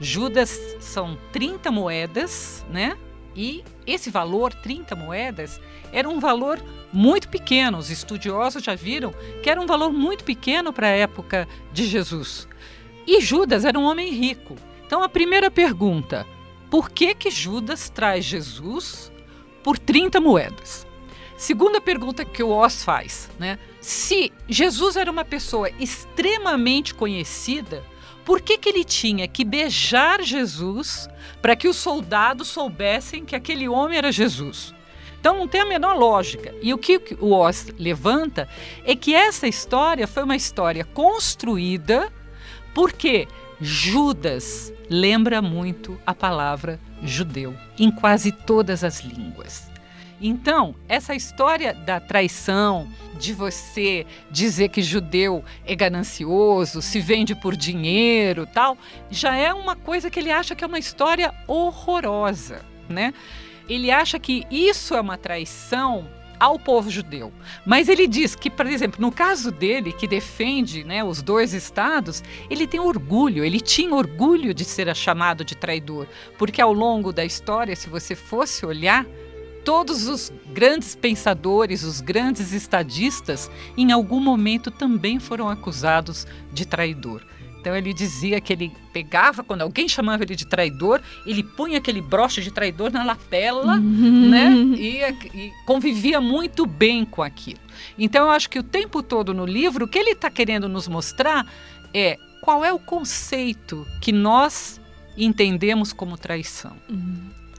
Judas são 30 moedas, né? E esse valor, 30 moedas, era um valor muito pequeno. Os estudiosos já viram que era um valor muito pequeno para a época de Jesus. E Judas era um homem rico. Então a primeira pergunta: por que que Judas traz Jesus por 30 moedas? Segunda pergunta que o Oz faz, né? Se Jesus era uma pessoa extremamente conhecida, por que, que ele tinha que beijar Jesus para que os soldados soubessem que aquele homem era Jesus? Então não tem a menor lógica. E o que o Oz levanta é que essa história foi uma história construída porque Judas lembra muito a palavra judeu em quase todas as línguas. Então, essa história da traição, de você dizer que judeu é ganancioso, se vende por dinheiro, tal, já é uma coisa que ele acha que é uma história horrorosa, né? Ele acha que isso é uma traição ao povo judeu. Mas ele diz que, por exemplo, no caso dele, que defende né, os dois estados, ele tem orgulho, ele tinha orgulho de ser chamado de traidor, porque ao longo da história, se você fosse olhar, todos os grandes pensadores, os grandes estadistas, em algum momento também foram acusados de traidor. Então ele dizia que ele pegava, quando alguém chamava ele de traidor, ele punha aquele broche de traidor na lapela, Uhum. né? E, e convivia muito bem com aquilo. Então eu acho que o tempo todo no livro, o que ele está querendo nos mostrar é qual é o conceito que nós entendemos como traição.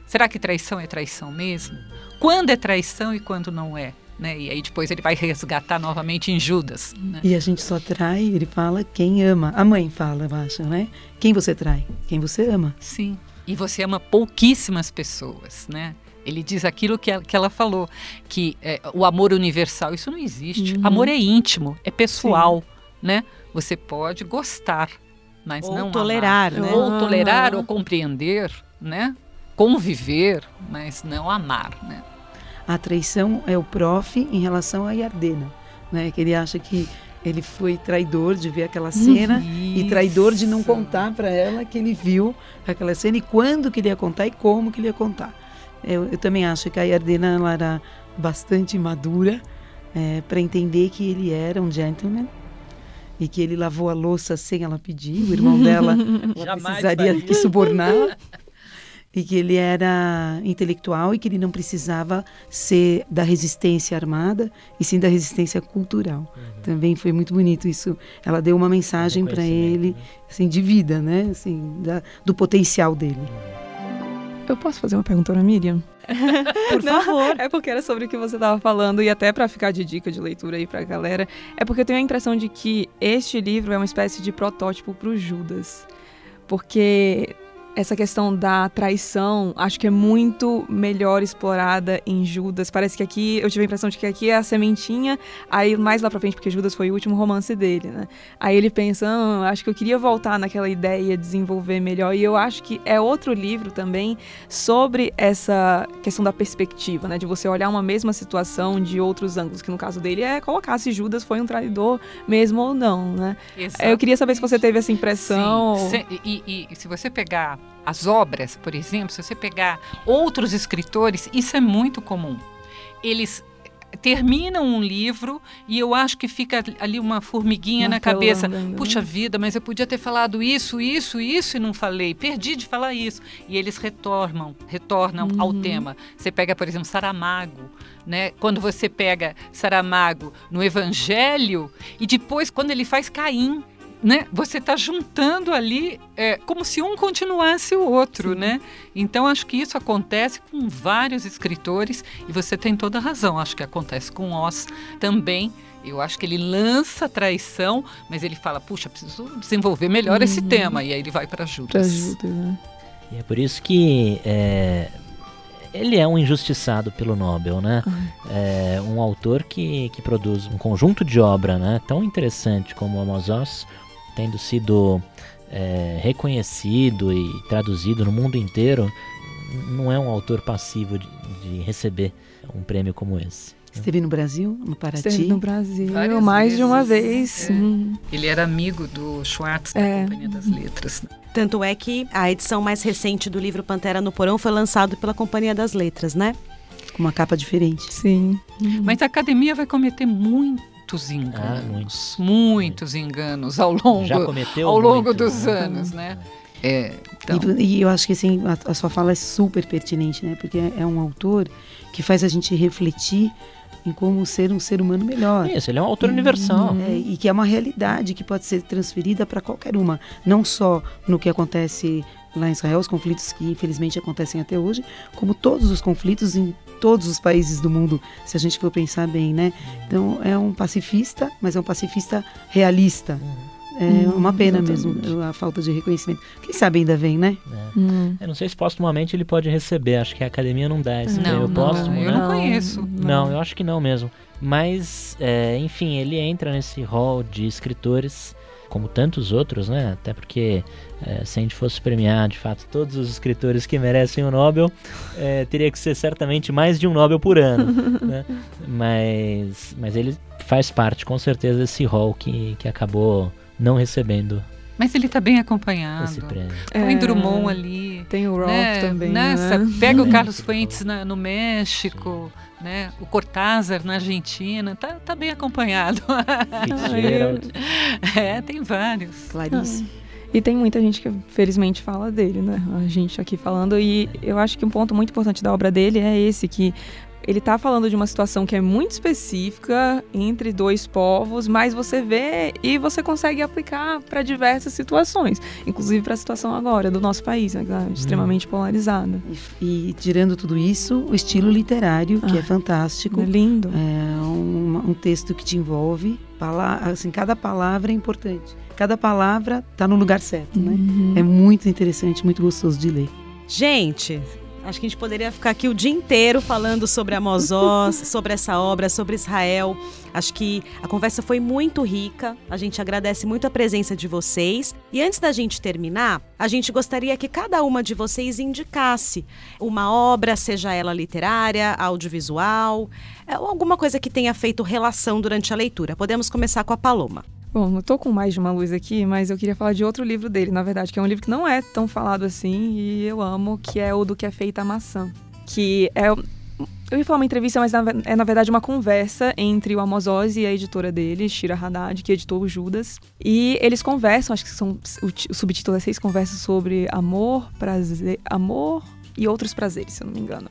Será que traição é traição mesmo? Quando é traição e quando não é? Né? E aí depois ele vai resgatar novamente em Judas. Né? E a gente só trai, ele fala, quem ama. A mãe fala, eu acho, né? Quem você trai? Quem você ama. Sim. E você ama pouquíssimas pessoas, né? Ele diz aquilo que ela, que ela falou, que é, o amor universal, isso não existe. Uhum. Amor é íntimo, é pessoal, né? Você pode gostar, mas Ou não tolerar, amar. né? Ou tolerar, Aham. ou compreender, né? Conviver, mas não amar, né? A traição é o prof em relação a Yardena, né? Que ele acha que ele foi traidor de ver aquela cena e traidor de não Isso. contar para ela que ele viu aquela cena e quando que ele ia contar e como que ele ia contar. Eu, eu também acho que a Yardena ela era bastante madura para entender que ele era um gentleman e que ele lavou a louça sem ela pedir. O irmão dela [LAUGHS] precisaria que subornar. E que ele era intelectual e que ele não precisava ser da resistência armada, e sim da resistência cultural. Também foi muito bonito isso. Ela deu uma mensagem para ele, assim, de vida, né? Assim, da- do potencial dele. Eu posso fazer uma pergunta para Miriam? [LAUGHS] Por Não, favor. É porque era sobre o que você estava falando e até para ficar de dica de leitura aí pra galera, é porque eu tenho a impressão de que este livro é uma espécie de protótipo pro Judas. Porque essa questão da traição, acho que é muito melhor explorada em Judas. Parece que aqui, eu tive a impressão de que aqui é a sementinha, aí mais lá pra frente, porque Judas foi o último romance dele, né? Aí ele pensa, "Ah, acho que eu queria voltar naquela ideia, desenvolver melhor. E eu acho que é outro livro também sobre essa questão da perspectiva, né? De você olhar uma mesma situação de outros ângulos, que no caso dele é colocar se Judas foi um traidor mesmo ou não, né? Eu queria saber se você teve essa impressão. Ou- se- e- e se você pegar as obras, por exemplo, se você pegar outros escritores, isso é muito comum. Eles terminam um livro e eu acho que fica ali uma formiguinha na cabeça. Martelando, né? Puxa vida, mas eu podia ter falado isso, isso, isso e não falei. Perdi de falar isso. E eles retornam, retornam ao tema. Você pega, por exemplo, Saramago, né? Quando você pega Saramago no Evangelho e depois quando ele faz Caim, né? Você está juntando ali é, como se um continuasse o outro, né? Então acho que isso acontece com vários escritores e você tem toda a razão. Acho que acontece com Oz também. Eu acho que ele lança a traição, mas ele fala: puxa, preciso desenvolver melhor esse tema. E aí ele vai para Pra Judas. Judas, né? E é por isso que é, ele é um injustiçado pelo Nobel, né? É um autor que, que produz um conjunto de obra né, tão interessante como Amos Oz, tendo sido é, reconhecido e traduzido no mundo inteiro, não é um autor passivo de, de receber um prêmio como esse. Esteve no Brasil, no Paraty. Esteve no Brasil Várias mais de uma vezes. vez. É. Hum. Ele era amigo do Schwartz da É. Companhia das Letras. né? Tanto é que a edição mais recente do livro Pantera no Porão foi lançado pela Companhia das Letras, né? Com uma capa diferente. Sim. Mas a academia vai cometer muitos enganos. Ah, muitos. muitos enganos ao longo, Já cometeu ao longo muito, dos né? anos, né? É, então, E, e eu acho que assim, a, a sua fala é super pertinente, né? Porque é, é um autor que faz a gente refletir em como ser um ser humano melhor. Isso, ele é um autor universal. É, e que é uma realidade que pode ser transferida para qualquer uma, não só no que acontece lá em Israel, os conflitos que infelizmente acontecem até hoje, como todos os conflitos em todos os países do mundo, se a gente for pensar bem, né? Então é um pacifista, mas é um pacifista realista. É uma pena mesmo a falta de reconhecimento. Quem sabe ainda vem, né? Hum. Eu não sei se postumamente ele pode receber, acho que a academia não dá esse não, prêmio não, póstumo, eu né? não conheço. Não, eu acho que não mesmo. Mas, é, enfim, ele entra nesse hall de escritores, como tantos outros, né? Até porque é, se a gente fosse premiar, de fato, todos os escritores que merecem o Nobel, é, teria que ser certamente mais de um Nobel por ano, [LAUGHS] né? Mas, mas ele faz parte, com certeza, desse hall que, que acabou não recebendo Mas ele está bem acompanhado. Põe É. Drummond ali. Tem o Roth né? também. Nessa, né? Pega o [LAUGHS] Carlos Fuentes na- no México, né? o Cortázar na Argentina. Tá, tá bem acompanhado. Fitzgerald. [LAUGHS] é, tem vários. Clarice. E tem muita gente que felizmente fala dele, né? A gente aqui falando. E eu acho que um ponto muito importante da obra dele é esse, que ele tá falando de uma situação que é muito específica entre dois povos, mas você vê e você consegue aplicar para diversas situações, inclusive para a situação agora do nosso país, né, que tá extremamente polarizada. E, e tirando tudo isso, o estilo literário, que Ah, é fantástico. É lindo. É um, um texto que te envolve. Assim, cada palavra é importante. Cada palavra está no lugar certo, né? Uhum. É muito interessante, muito gostoso de ler. Gente, acho que a gente poderia ficar aqui o dia inteiro falando sobre Amos Oz, [LAUGHS] sobre essa obra, sobre Israel. Acho que a conversa foi muito rica. A gente agradece muito a presença de vocês. E antes da gente terminar, a gente gostaria que cada uma de vocês indicasse uma obra, seja ela literária, audiovisual, é, ou alguma coisa que tenha feito relação durante a leitura. Podemos começar com a Paloma. Bom, não tô com mais de uma luz aqui, mas eu queria falar de outro livro dele, na verdade, que é um livro que não é tão falado assim e eu amo, que é o do que é feita a maçã. Que é. Eu ia falar uma entrevista, mas é na verdade uma conversa entre o Amos Oz e a editora dele, Shira Haddad, que editou o Judas. E eles conversam, acho que são. O subtítulo é Seis Conversas sobre Amor, Prazer. Amor e outros prazeres, se eu não me engano.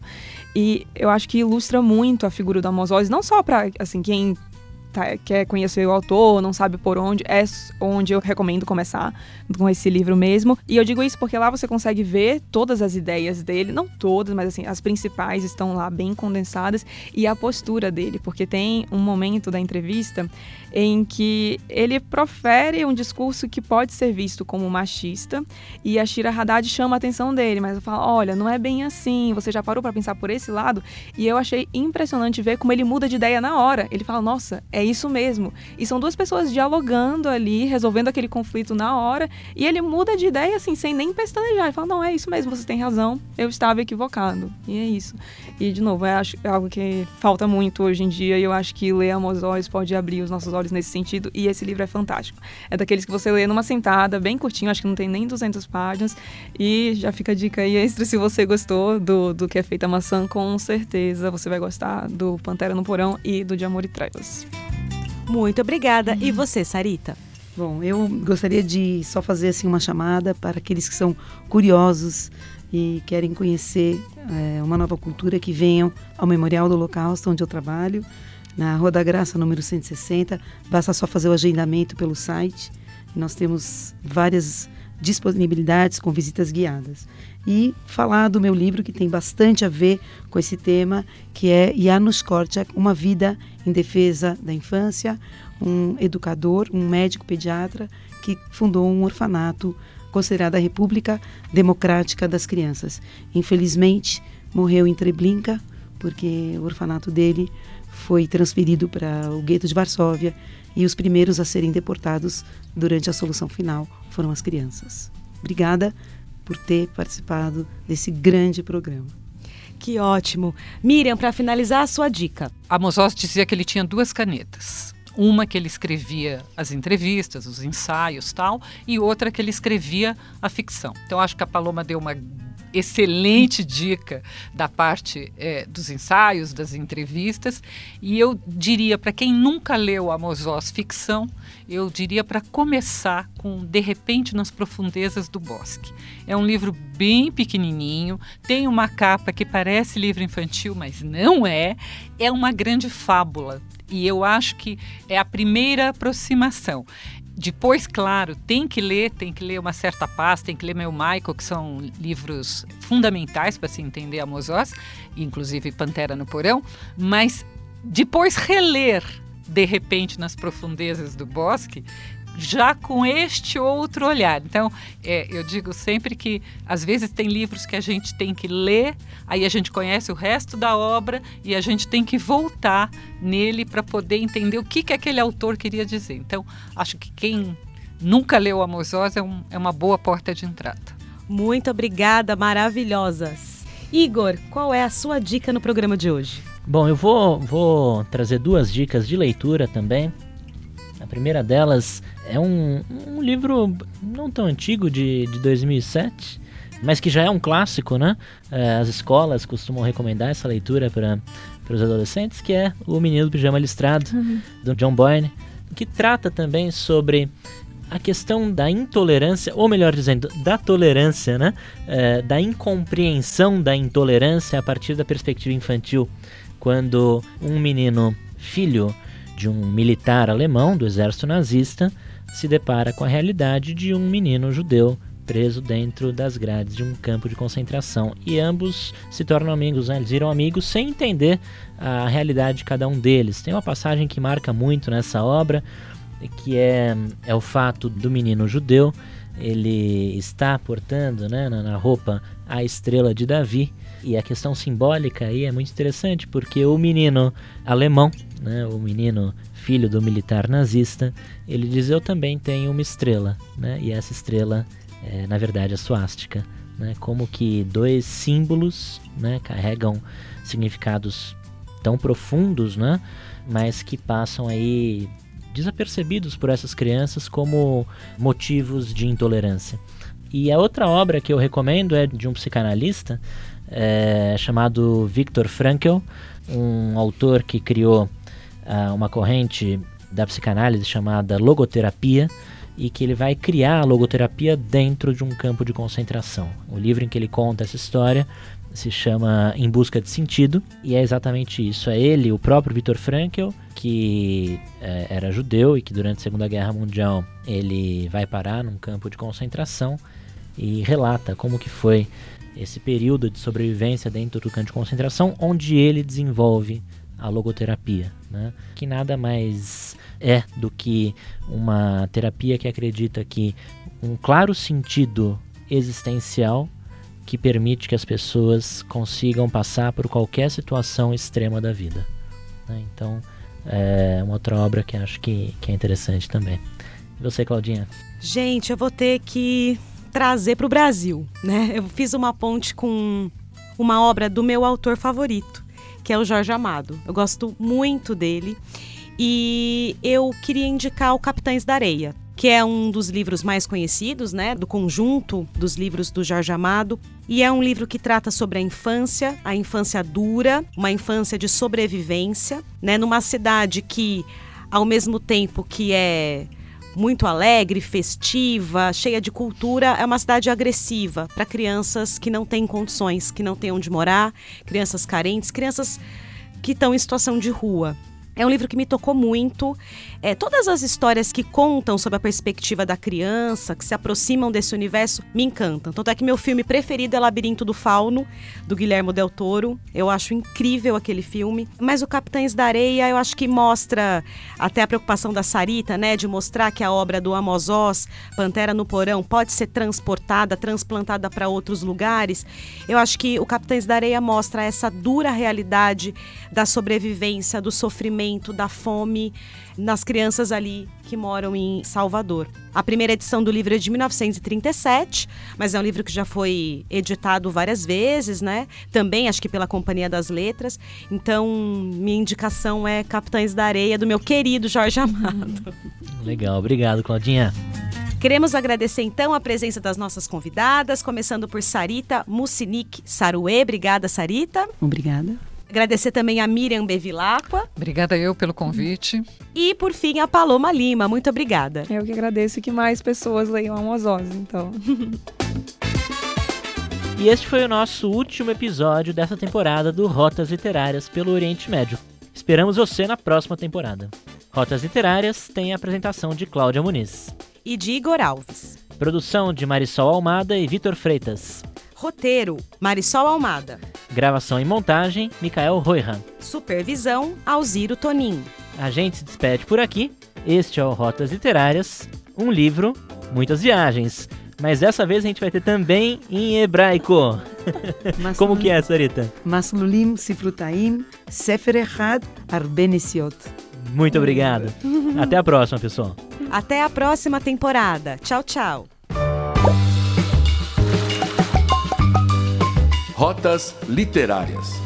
E eu acho que ilustra muito a figura do Amos Oz, não só para assim, quem tá- quer conhecer o autor, não sabe por onde, é onde eu recomendo começar com esse livro mesmo. E eu digo isso porque lá você consegue ver todas as ideias dele, não todas, mas assim, as principais estão lá bem condensadas e a postura dele, porque tem um momento da entrevista em que ele profere um discurso que pode ser visto como machista e a Shira Haddad chama a atenção dele, mas fala: "Olha, não é bem assim, você já parou para pensar por esse lado?" E eu achei impressionante ver como ele muda de ideia na hora. Ele fala: "Nossa, é isso mesmo. E são duas pessoas dialogando ali, resolvendo aquele conflito na hora, e ele muda de ideia assim, sem nem pestanejar. Ele fala: "Não, é isso mesmo, você tem razão. Eu estava equivocado". E é isso. E de novo, é, algo que falta muito hoje em dia, e eu acho que ler Amos Oz pode abrir os nossos olhos nesse sentido, e esse livro é fantástico. É daqueles que você lê numa sentada, bem curtinho, acho que não tem nem 200 páginas, e já fica a dica aí extra se você gostou do, do que é feita a maçã, com certeza você vai gostar do Pantera no Porão e do De Amor e Trevas. Muito obrigada. E você, Sarita? Bom, eu gostaria de só fazer assim uma chamada para aqueles que são curiosos e querem conhecer é, uma nova cultura que venham ao Memorial do Holocausto, onde eu trabalho, na Rua da Graça, número 160. Basta só fazer o agendamento pelo site. Nós temos várias disponibilidades com visitas guiadas. E falar do meu livro, que tem bastante a ver com esse tema, que é Janusz Korczak, Uma Vida em Defesa da Infância, um educador, um médico pediatra que fundou um orfanato considerado a República Democrática das Crianças. Infelizmente, morreu em Treblinka, porque o orfanato dele foi transferido para o gueto de Varsóvia e os primeiros a serem deportados durante a solução final foram as crianças. Obrigada por ter participado desse grande programa. Que ótimo. Miriam, para finalizar, a sua dica. Amos Oz dizia que ele tinha duas canetas. Uma que ele escrevia as entrevistas, os ensaios tal, e outra que ele escrevia a ficção. Então acho que a Paloma deu uma excelente dica da parte é, dos ensaios, das entrevistas. E eu diria para quem nunca leu Amos Oz ficção, eu diria para começar com De repente nas profundezas do bosque. É um livro bem pequenininho, tem uma capa que parece livro infantil, mas não é. É uma grande fábula. E eu acho que é a primeira aproximação. Depois, claro, tem que ler, tem que ler uma certa paz, tem que ler Meu Michael, que são livros fundamentais para se entender a Mozós, inclusive Pantera no Porão, mas depois reler de repente nas profundezas do bosque já com este outro olhar. Então, é, eu digo sempre que às vezes tem livros que a gente tem que ler, aí a gente conhece o resto da obra e a gente tem que voltar nele para poder entender o que, que aquele autor queria dizer. Então, acho que quem nunca leu Amos Oz é, um, é uma boa porta de entrada. Muito obrigada, maravilhosas. Igor, qual é a sua dica no programa de hoje? Bom, eu vou, vou trazer duas dicas de leitura também. Primeira delas é um, um livro não tão antigo, de, de 2007, mas que já é um clássico, né? É, as escolas costumam recomendar essa leitura para os adolescentes, que é O Menino do Pijama Listrado, uhum. do John Boyne, que trata também sobre a questão da intolerância, ou melhor dizendo, da tolerância, né? É, da incompreensão da intolerância a partir da perspectiva infantil, quando um menino filho de um militar alemão do exército nazista se depara com a realidade de um menino judeu preso dentro das grades de um campo de concentração. E ambos se tornam amigos, né? eles viram amigos sem entender a realidade de cada um deles. Tem uma passagem que marca muito nessa obra, que é, é o fato do menino judeu, ele está portando né, na, na roupa a estrela de Davi, e a questão simbólica aí é muito interessante, porque o menino alemão, né, o menino filho do militar nazista, ele diz: Eu também tenho uma estrela, né, e essa estrela é, na verdade, a suástica. Né, como que dois símbolos né, carregam significados tão profundos, né, mas que passam aí desapercebidos por essas crianças como motivos de intolerância. E a outra obra que eu recomendo é de um psicanalista é, chamado Viktor Frankl, um autor que criou uh, uma corrente da psicanálise chamada logoterapia e que ele vai criar a logoterapia dentro de um campo de concentração. O livro em que ele conta essa história se chama Em Busca de Sentido e é exatamente isso. É ele, o próprio Viktor Frankl, que é, era judeu e que durante a Segunda Guerra Mundial ele vai parar num campo de concentração e relata como que foi esse período de sobrevivência dentro do campo de concentração, onde ele desenvolve a logoterapia, né? que nada mais é do que uma terapia que acredita que um claro sentido existencial que permite que as pessoas consigam passar por qualquer situação extrema da vida. Né? Então, É uma outra obra que acho que, que é interessante também. E você, Claudinha? Gente, eu vou ter que trazer para o Brasil, né? Eu fiz uma ponte com uma obra do meu autor favorito, que é o Jorge Amado. Eu gosto muito dele e eu queria indicar o Capitães da Areia, que é um dos livros mais conhecidos, né, do conjunto dos livros do Jorge Amado, e é um livro que trata sobre a infância, a infância dura, uma infância de sobrevivência, né, numa cidade que ao mesmo tempo que é muito alegre, festiva, cheia de cultura, é uma cidade agressiva para crianças que não têm condições, que não têm onde morar, crianças carentes, crianças que estão em situação de rua. É um livro que me tocou muito. É, todas as histórias que contam sobre a perspectiva da criança, que se aproximam desse universo, me encantam. Tanto é que meu filme preferido é Labirinto do Fauno, do Guilherme Del Toro. Eu acho incrível aquele filme. Mas o Capitães da Areia, eu acho que mostra até a preocupação da Sarita, né, de mostrar que a obra do Amos Oz, Pantera no Porão, pode ser transportada, transplantada para outros lugares. Eu acho que o Capitães da Areia mostra essa dura realidade da sobrevivência, do sofrimento da fome nas crianças ali que moram em Salvador. A primeira edição do livro é de 1937, mas é um livro que já foi editado várias vezes, né? Também acho que pela Companhia das Letras. Então, minha indicação é Capitães da Areia do meu querido Jorge Amado. Legal, obrigado, Claudinha. Queremos agradecer então a presença das nossas convidadas, começando por Sarita Mucinik Saruê. Obrigada, Sarita. Obrigada. Agradecer também a Miriam Bevilacqua. Obrigada eu pelo convite. E, por fim, a Paloma Lima. Muito obrigada. Eu que agradeço que mais pessoas leiam Amosose, então. [LAUGHS] e este foi o nosso último episódio dessa temporada do Rotas Literárias pelo Oriente Médio. Esperamos você na próxima temporada. Rotas Literárias tem a apresentação de Cláudia Muniz. E de Igor Alves. Produção de Marisol Almada e Vitor Freitas. Roteiro: Marisol Almada. Gravação e montagem: Micael Roihan. Supervisão: Alziro Tonin. A gente se despede por aqui. Este é o Rotas Literárias, um livro, muitas viagens. Mas dessa vez a gente vai ter também em hebraico. [LAUGHS] Como que é, Sarita? Maslulim Sifrutaim Sefer Echad Arbenesiot. Muito obrigado. [LAUGHS] Até a próxima, pessoal. Até a próxima temporada. Tchau, tchau. Rotas Literárias.